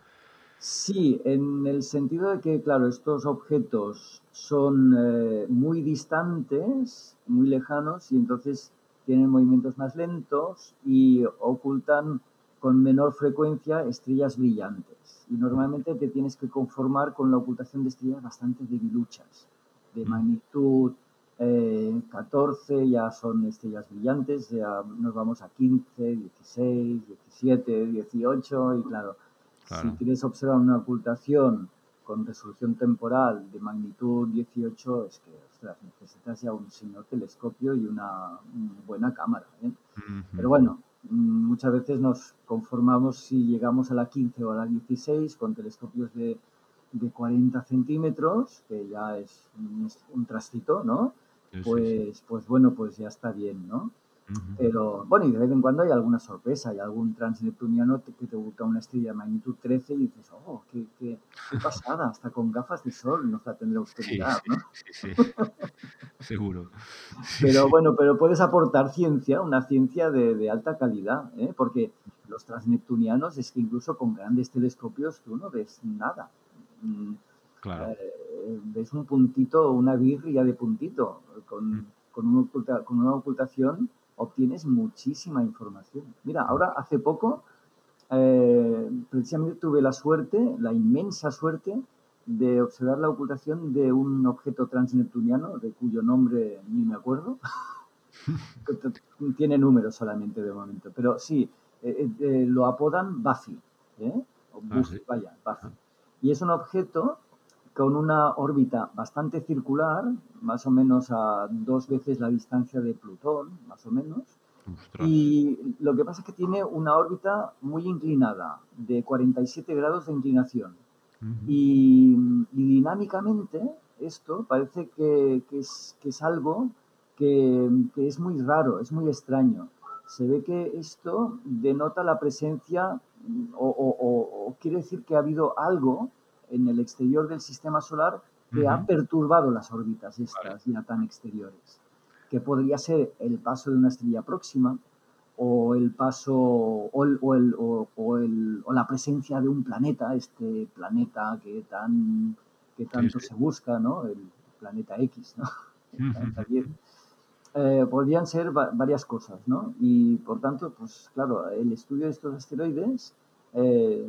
Speaker 3: Sí, en el sentido de que, claro, estos objetos son eh, muy distantes, muy lejanos, y entonces tienen movimientos más lentos y ocultan con menor frecuencia estrellas brillantes. Y normalmente te tienes que conformar con la ocultación de estrellas bastante debiluchas, de magnitud 14 eh, ya son estrellas brillantes, ya nos vamos a 15, 16, 17, 18 y claro, si quieres observar una ocultación con resolución temporal de magnitud 18 es que necesitas ya un señor telescopio y una, buena cámara. ¿eh? Pero bueno, muchas veces nos conformamos si llegamos a la 15 o a la 16 con telescopios de, de 40 centímetros, que ya es un, trastito, ¿no? Pues, pues bueno, pues ya está bien, ¿no? Pero bueno, y de vez en cuando hay alguna sorpresa, hay algún transneptuniano que te busca una estrella de magnitud 13 y dices, oh, qué, qué, pasada, hasta con gafas de sol no la tendrá oscuridad, ¿no? Sí, sí,
Speaker 2: seguro.
Speaker 3: Pero bueno, pero puedes aportar ciencia, una ciencia de, alta calidad, ¿eh? porque los transneptunianos es que incluso con grandes telescopios tú no ves nada. Mm, claro. Eh, ves un puntito, una birria de puntito, con, mm. con, con una ocultación obtienes muchísima información. Mira, ahora hace poco, eh, precisamente tuve la suerte, la inmensa suerte, de observar la ocultación de un objeto transneptuniano, de cuyo nombre ni me acuerdo. Tiene números solamente de momento, pero sí, eh, eh, lo apodan Buffy, o ah, vaya, Buffy. Y es un objeto con una órbita bastante circular, más o menos a dos veces la distancia de Plutón, más o menos. Y lo que pasa es que tiene una órbita muy inclinada, de 47 grados de inclinación. y, dinámicamente esto parece que, es, es, algo que, es muy raro, es muy extraño. Se ve que esto denota la presencia o quiere decir que ha habido algo en el exterior del sistema solar que ha perturbado las órbitas estas ya tan exteriores, que podría ser el paso de una estrella próxima o el paso o, el, o, la presencia de un planeta, este planeta que, tan, que tanto se busca, ¿no? el planeta X, ¿no? Eh, podrían ser varias cosas, ¿no? Y por tanto, pues claro, el estudio de estos asteroides eh,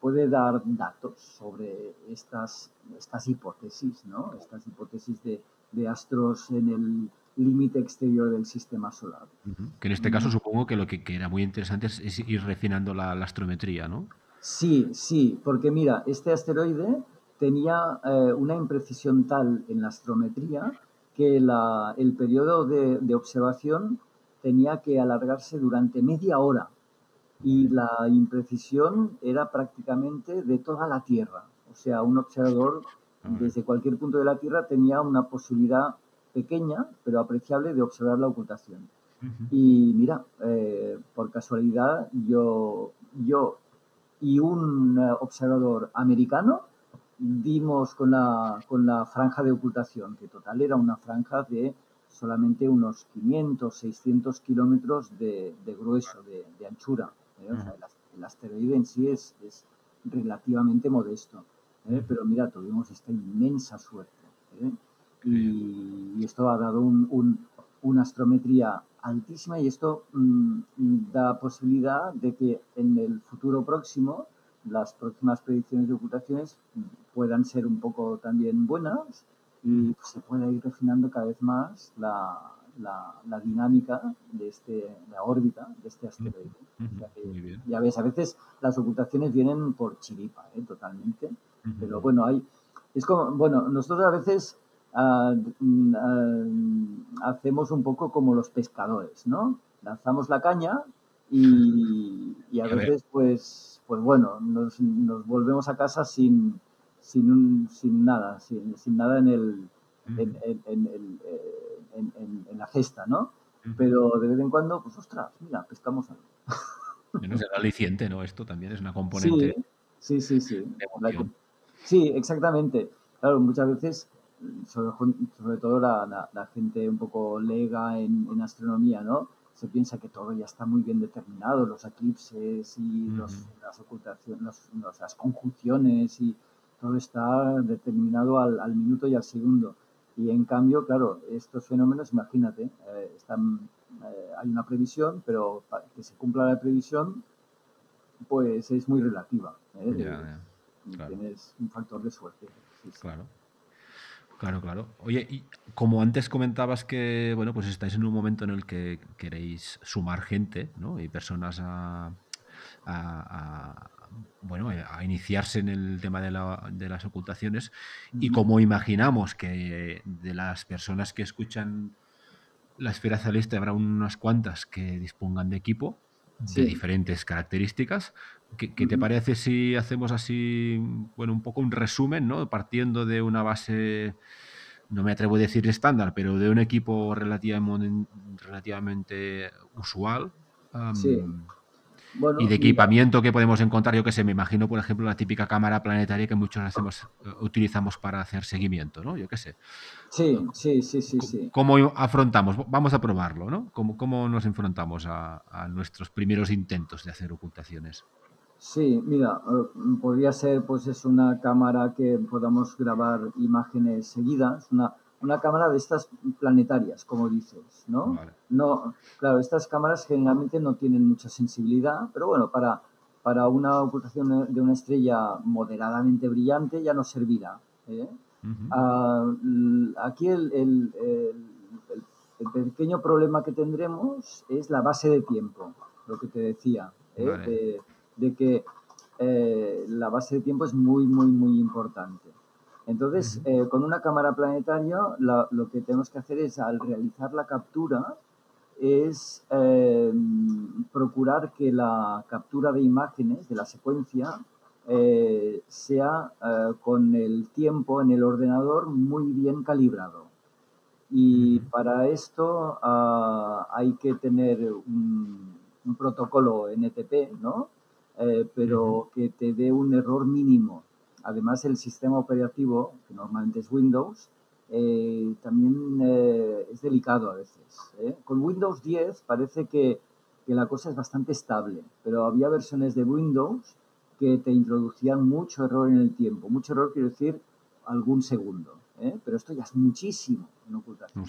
Speaker 3: puede dar datos sobre estas, estas hipótesis, ¿no? Estas hipótesis de, de astros en el límite exterior del sistema solar.
Speaker 2: Que en este caso supongo que lo que, era muy interesante es, ir refinando la, astrometría, ¿no?
Speaker 3: Sí, sí, porque mira, este asteroide tenía eh, una imprecisión tal en la astrometría que la, el periodo de, de, observación tenía que alargarse durante media hora y la imprecisión era prácticamente de toda la Tierra. O sea, un observador desde cualquier punto de la Tierra tenía una posibilidad pequeña, pero apreciable, de observar la ocultación. Y mira, eh, por casualidad, yo, yo y un eh, observador americano dimos con la, con la franja de ocultación, que total era una franja de solamente unos 500, 600 kilómetros de, grueso, de, anchura. ¿Eh? el, asteroide en sí es, es relativamente modesto. Pero mira, tuvimos esta inmensa suerte. Y, esto ha dado una astrometría altísima y esto mm, da posibilidad de que en el futuro próximo las próximas predicciones de ocultaciones puedan ser un poco también buenas y se pueda ir refinando cada vez más la, la, dinámica de este, la órbita de este asteroide. ya ves, a veces las ocultaciones vienen por chiripa, ¿eh? totalmente, pero bueno, hay, es como, bueno, nosotros a veces Mm, hacemos un poco como los pescadores, ¿no? Lanzamos la caña y, a, veces, pues, pues bueno, nos, volvemos a casa sin, sin, sin nada, sin, nada en, el, en, en, la gesta, ¿no? Pero de vez en cuando, pues ostras, mira, pescamos algo.
Speaker 2: Menos el aliciente, ¿no? Esto también es una componente.
Speaker 3: Sí, sí, sí. Sí, sí exactamente. Claro, muchas veces sobre, todo la, gente un poco lega en, astronomía, ¿no? Se piensa que todo ya está muy bien determinado, los eclipses y las ocultaciones, las conjunciones y todo está determinado al, minuto y al segundo. Y en cambio, claro, estos fenómenos, imagínate, eh, están, eh, hay una previsión, pero para que se cumpla la previsión, pues es muy relativa. ¿eh? Tienes un factor de suerte.
Speaker 2: Claro. Claro, claro. Oye, y como antes comentabas que, bueno, pues estáis en un momento en el que queréis sumar gente, ¿no? Y personas a, bueno, a iniciarse en el tema de, las ocultaciones. Y como imaginamos que de las personas que escuchan la esfera celeste habrá unas cuantas que dispongan de equipo de diferentes características, ¿Qué, te parece si hacemos así, bueno, un poco un resumen, ¿no? Partiendo de una base, no me atrevo a decir estándar, pero de un equipo relativamente, relativamente usual. Y de equipamiento que podemos encontrar, yo que sé, me imagino, por ejemplo, la típica cámara planetaria que muchos hacemos, eh, utilizamos para hacer seguimiento, ¿no? Yo qué sé.
Speaker 3: Sí, sí, sí, sí, sí.
Speaker 2: ¿Cómo afrontamos? Vamos a probarlo, ¿no? ¿Cómo, cómo nos enfrentamos a, a nuestros primeros intentos de hacer ocultaciones?
Speaker 3: Sí, mira, eh, podría ser pues es una cámara que podamos grabar imágenes seguidas, una, una cámara de estas planetarias, como dices, ¿no? No, claro, estas cámaras generalmente no tienen mucha sensibilidad, pero bueno, para, para una ocultación de una estrella moderadamente brillante ya nos servirá. ¿eh? Ah, aquí el, el, el, pequeño problema que tendremos es la base de tiempo, lo que te decía. ¿eh? de que eh, la base de tiempo es muy, muy, muy importante. Entonces, eh, con una cámara planetaria, lo que tenemos que hacer es, al realizar la captura, es eh, procurar que la captura de imágenes de la secuencia sea con el tiempo en el ordenador muy bien calibrado. Y para esto ah, hay que tener un, un protocolo NTP, ¿no? Eh, pero que te dé un error mínimo. Además, el sistema operativo, que normalmente es Windows, eh, también eh, es delicado a veces. Con Windows 10 parece que que la cosa es bastante estable, pero había versiones de Windows que te introducían mucho error en el tiempo. Mucho error quiero decir algún segundo, ¿eh? pero esto ya es muchísimo en ocultación.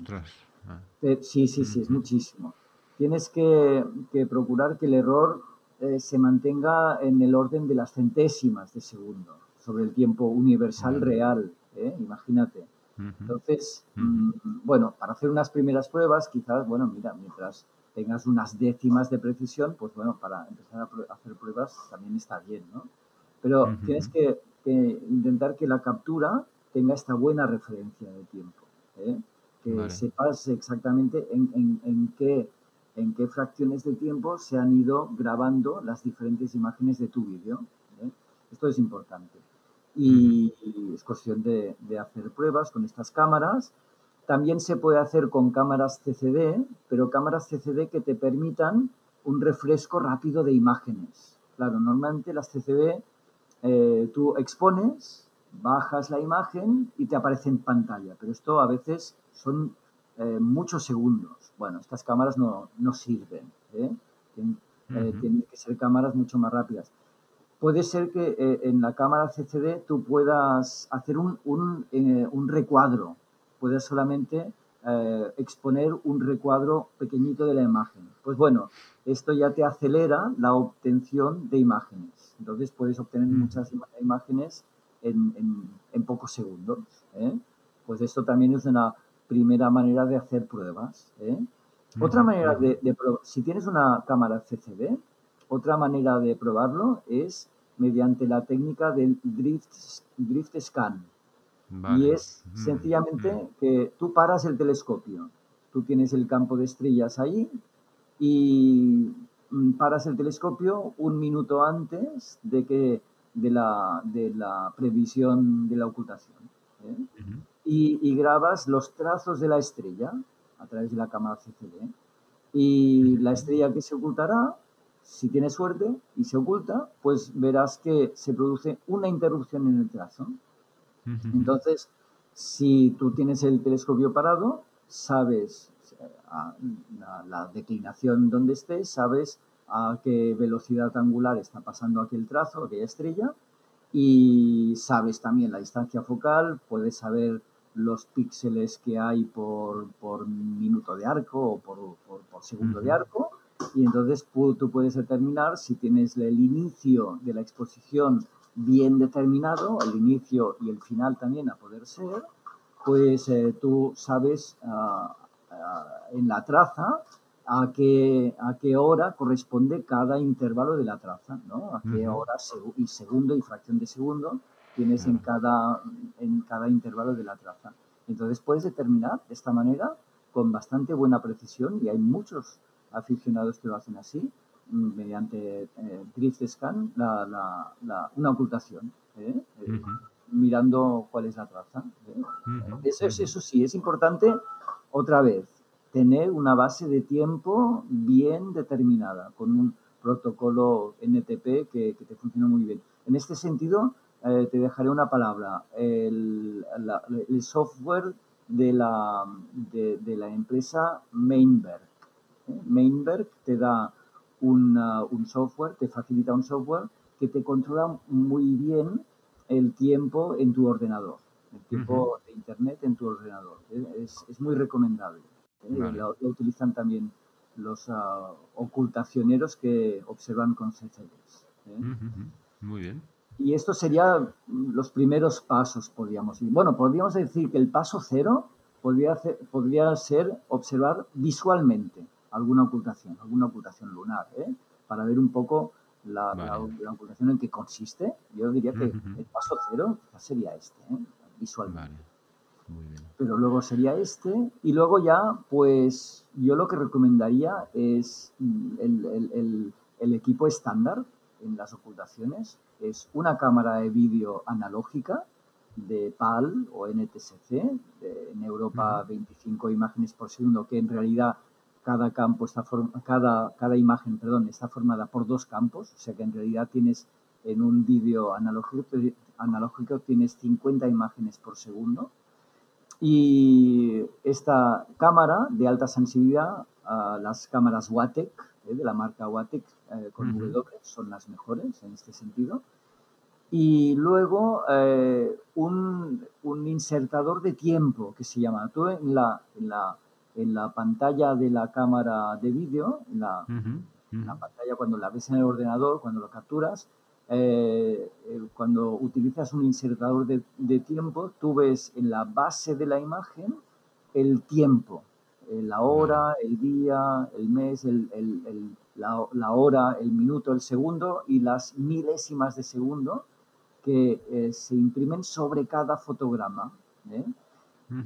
Speaker 2: Ah.
Speaker 3: Sí, sí, sí, es muchísimo. Tienes que, procurar que el error eh, se mantenga en el orden de las centésimas de segundo sobre el tiempo universal real, ¿eh? imagínate. Entonces, mm, bueno, para hacer unas primeras pruebas, quizás, bueno, mira, mientras tengas unas décimas de precisión, pues bueno, para empezar a hacer pruebas también está bien, ¿no? Pero tienes que, intentar que la captura tenga esta buena referencia de tiempo, ¿eh? que sepas exactamente en, qué, en qué fracciones de tiempo se han ido grabando las diferentes imágenes de tu vídeo. ¿eh? Esto es importante. Y, es cuestión de, de hacer pruebas con estas cámaras también se puede hacer con cámaras CCD, pero cámaras CCD que te permitan un refresco rápido de imágenes. Claro, normalmente las CCD eh, tú expones, bajas la imagen y te aparece en pantalla, pero esto a veces son eh, muchos segundos. Bueno, estas cámaras no, sirven. ¿eh? Tienen, que ser cámaras mucho más rápidas. Puede ser que en la cámara CCD tú puedas hacer un, un recuadro puedes solamente eh, exponer un recuadro pequeñito de la imagen. Pues bueno, esto ya te acelera la obtención de imágenes. Entonces puedes obtener mm. muchas imágenes en, pocos segundos. ¿eh? Pues esto también es una primera manera de hacer pruebas. ¿eh? Otra manera de, de si tienes una cámara CCD, otra manera de probarlo es mediante la técnica del drift, drift scan. Y es sencillamente que tú paras el telescopio, tú tienes el campo de estrellas ahí y mm, paras el telescopio un minuto antes de que de la, de la previsión de la ocultación. ¿eh? y, grabas los trazos de la estrella a través de la cámara CCD. Y la estrella que se ocultará, si tienes suerte y se oculta, pues verás que se produce una interrupción en el trazo. Entonces, si tú tienes el telescopio parado, sabes la, declinación donde esté, sabes a qué velocidad angular está pasando aquel trazo, aquella estrella, y sabes también la distancia focal, puedes saber los píxeles que hay por, minuto de arco o por, segundo de arco, y entonces tú puedes determinar si tienes el inicio de la exposición bien determinado, el inicio y el final también a poder ser, pues eh, tú sabes ah, ah, en la traza a qué, a qué hora corresponde cada intervalo de la traza, ¿no? A qué hora y segundo y fracción de segundo tienes en cada, en cada intervalo de la traza. Entonces puedes determinar de esta manera con bastante buena precisión y hay muchos aficionados que lo hacen así, mediante eh, drift scan una ocultación, ¿eh? Eh, mirando cuál es la traza. Eso, eso sí, es importante, otra vez, tener una base de tiempo bien determinada, con un protocolo NTP que, te funciona muy bien. En este sentido, te dejaré una palabra. El, software de la, de, de la empresa Mainberg. Mainberg te da un software, te facilita un software que te controla muy bien el tiempo en tu ordenador, el tiempo de Internet en tu ordenador. Es, es muy recomendable. ¿eh? Lo, utilizan también los uh, ocultacioneros que observan con CCDs. ¿eh?
Speaker 2: Muy bien.
Speaker 3: Y esto serían los primeros pasos, podríamos decir. Bueno, podríamos decir que el paso cero podría, podría ser observar visualmente alguna ocultación, alguna ocultación lunar, ¿eh? para ver un poco la, ocultación en qué consiste. Yo diría que el paso cero sería este, ¿eh? visualmente. Pero luego sería este y luego ya, pues yo lo que recomendaría es el, el equipo estándar en las ocultaciones. Es una cámara de vídeo analógica de PAL o NTSC, en Europa 25 imágenes por segundo, que en realidad cada campo está cada, cada imagen perdón, está formada por dos campos, o sea que en realidad tienes en un vídeo analógico, analógico tienes 50 imágenes por segundo. Y esta cámara de alta sensibilidad, las cámaras WATEC, de la marca Watek con W, son las mejores en este sentido. Y luego un, un, insertador de tiempo que se llama. Tú en la, en la, en la pantalla de la cámara de vídeo, en la, la pantalla cuando la ves en el ordenador, cuando lo capturas, eh, eh, cuando utilizas un insertador de, tiempo, tú ves en la base de la imagen el tiempo, eh, la hora, el día, el mes, la, hora, el minuto, el segundo y las milésimas de segundo que se imprimen sobre cada fotograma.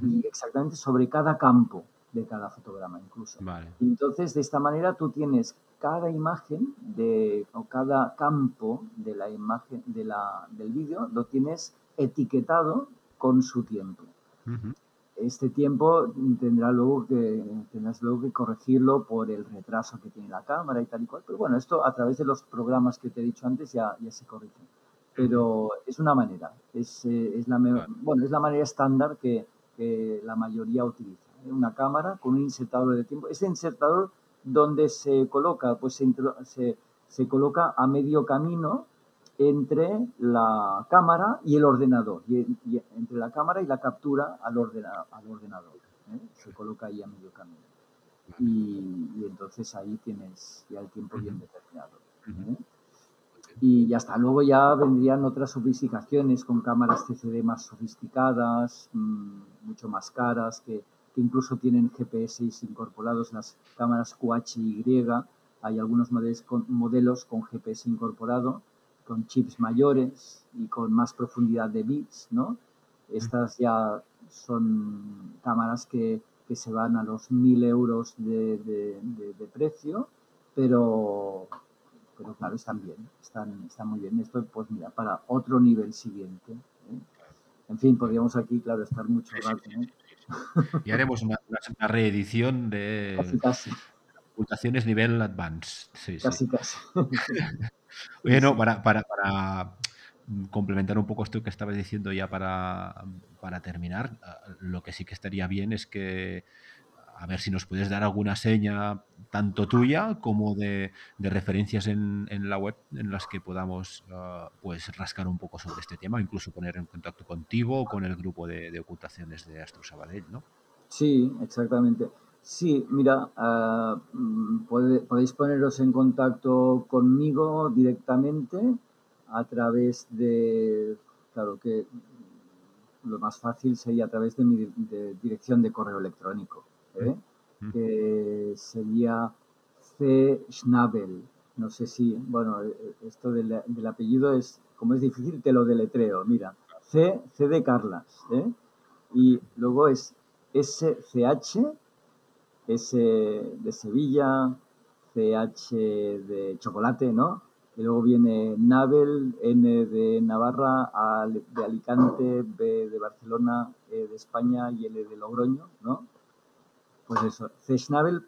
Speaker 3: Y exactamente sobre cada campo de cada fotograma incluso. Entonces, de esta manera tú tienes cada imagen de, o cada campo de la imagen de la, del vídeo lo tienes etiquetado con su tiempo. Este tiempo tendrá luego que, tendrás luego que corregirlo por el retraso que tiene la cámara y tal y cual. Pero bueno, esto a través de los programas que te he dicho antes ya, ya se corrige. Pero es una manera, es, eh, es la, bueno, es la manera estándar que, que la mayoría utiliza. Una cámara con un insertador de tiempo. Ese insertador donde se coloca, pues se, se, coloca a medio camino entre la cámara y el ordenador, y, entre la cámara y la captura al, al ordenador. ¿eh? Se coloca ahí a medio camino. Y, entonces ahí tienes ya el tiempo bien determinado. ¿eh? Y hasta luego ya vendrían otras sofisticaciones con cámaras CCD más sofisticadas, mm, mucho más caras, que, incluso tienen GPS incorporados las cámaras QHY. Hay algunos modelos con, modelos con GPS incorporado, con chips mayores y con más profundidad de bits, ¿no? Estas ya son cámaras que, que se van a los 1000 euros de, de, precio, pero, pero claro, están bien, están, están muy bien. Esto, pues mira, para otro nivel siguiente. ¿eh? En fin, podríamos aquí, claro, estar mucho rato, ¿no?
Speaker 2: Y haremos una, reedición de ocultaciones nivel advanced.
Speaker 3: casi, casi.
Speaker 2: bueno, para, para, para, complementar un poco esto que estabas diciendo ya para, para terminar, lo que sí que estaría bien es que a ver si nos puedes dar alguna seña, tanto tuya como de, referencias en, la web en las que podamos ah, pues rascar un poco sobre este tema, incluso poner en contacto contigo o con el grupo de, ocultaciones de Astro Sabadell, ¿no?
Speaker 3: Sí, exactamente. Sí, mira, mm, podéis poneros en contacto conmigo directamente a través de, claro que lo más fácil sería a través de mi dirección de correo electrónico. ¿Eh? que sería C. Schnabel. No sé si, bueno, esto del, apellido es, como es difícil, te lo deletreo. Mira, C, C de Carlas. ¿eh? Y luego es SCH, S de Sevilla, CH de chocolate, ¿no? Y luego viene Nabel, N de Navarra, A de Alicante, B de Barcelona, E de España y L de Logroño, ¿no? Pues eso, cesnabel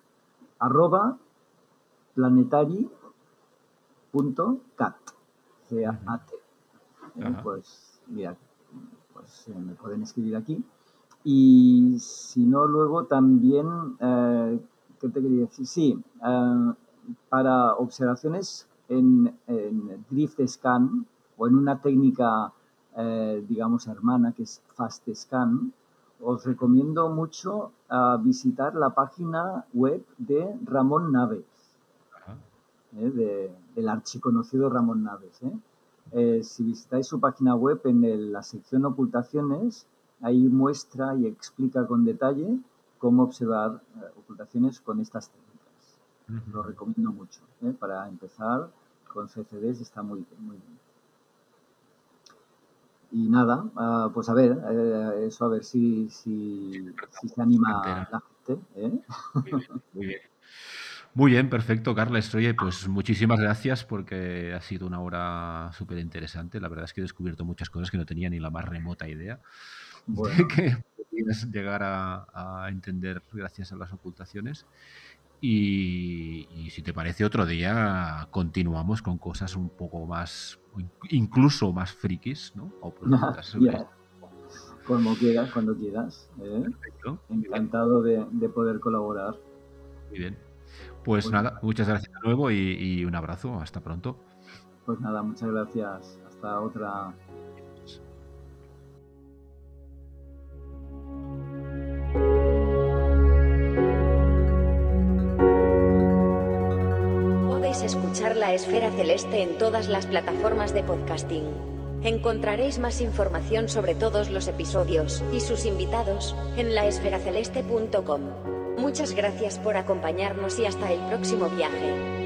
Speaker 3: arroba planetary.cat. c a t Pues mira, pues eh, me pueden escribir aquí. Y si no, luego también, eh, ¿qué te quería decir? Sí, eh, para observaciones en, Drift Scan o en una técnica, digamos, hermana que es Fast Scan, os recomiendo mucho uh, visitar la página web de Ramón Naves, ¿eh? de, del archiconocido Ramón Naves. ¿eh? Eh, si visitáis su página web en la sección ocultaciones, ahí muestra y explica con detalle cómo observar ocultaciones con estas técnicas. Lo recomiendo mucho. Para empezar, con CCDs está muy, muy bien. Y nada, uh, pues a ver, eh, eso a ver si, si, si se anima la gente. ¿eh?
Speaker 2: Muy bien, muy bien. perfecto, Carles. Oye, pues muchísimas gracias porque ha sido una hora súper interesante. La verdad es que he descubierto muchas cosas que no tenía ni la más remota idea de que podías llegar a, a entender gracias a las ocultaciones. Y, si te parece otro día continuamos con cosas un poco más, incluso más frikis, ¿no? O
Speaker 3: Como quieras, cuando quieras. ¿eh? Encantado de, de, poder colaborar.
Speaker 2: Muy bien. Pues, pues nada, muchas gracias de nuevo y, un abrazo. Hasta pronto.
Speaker 3: Pues nada, muchas gracias. Hasta otra.
Speaker 1: Esfera celeste en todas las plataformas de podcasting. Encontraréis más información sobre todos los episodios y sus invitados en laesferaceleste.com. Muchas gracias por acompañarnos y hasta el próximo viaje.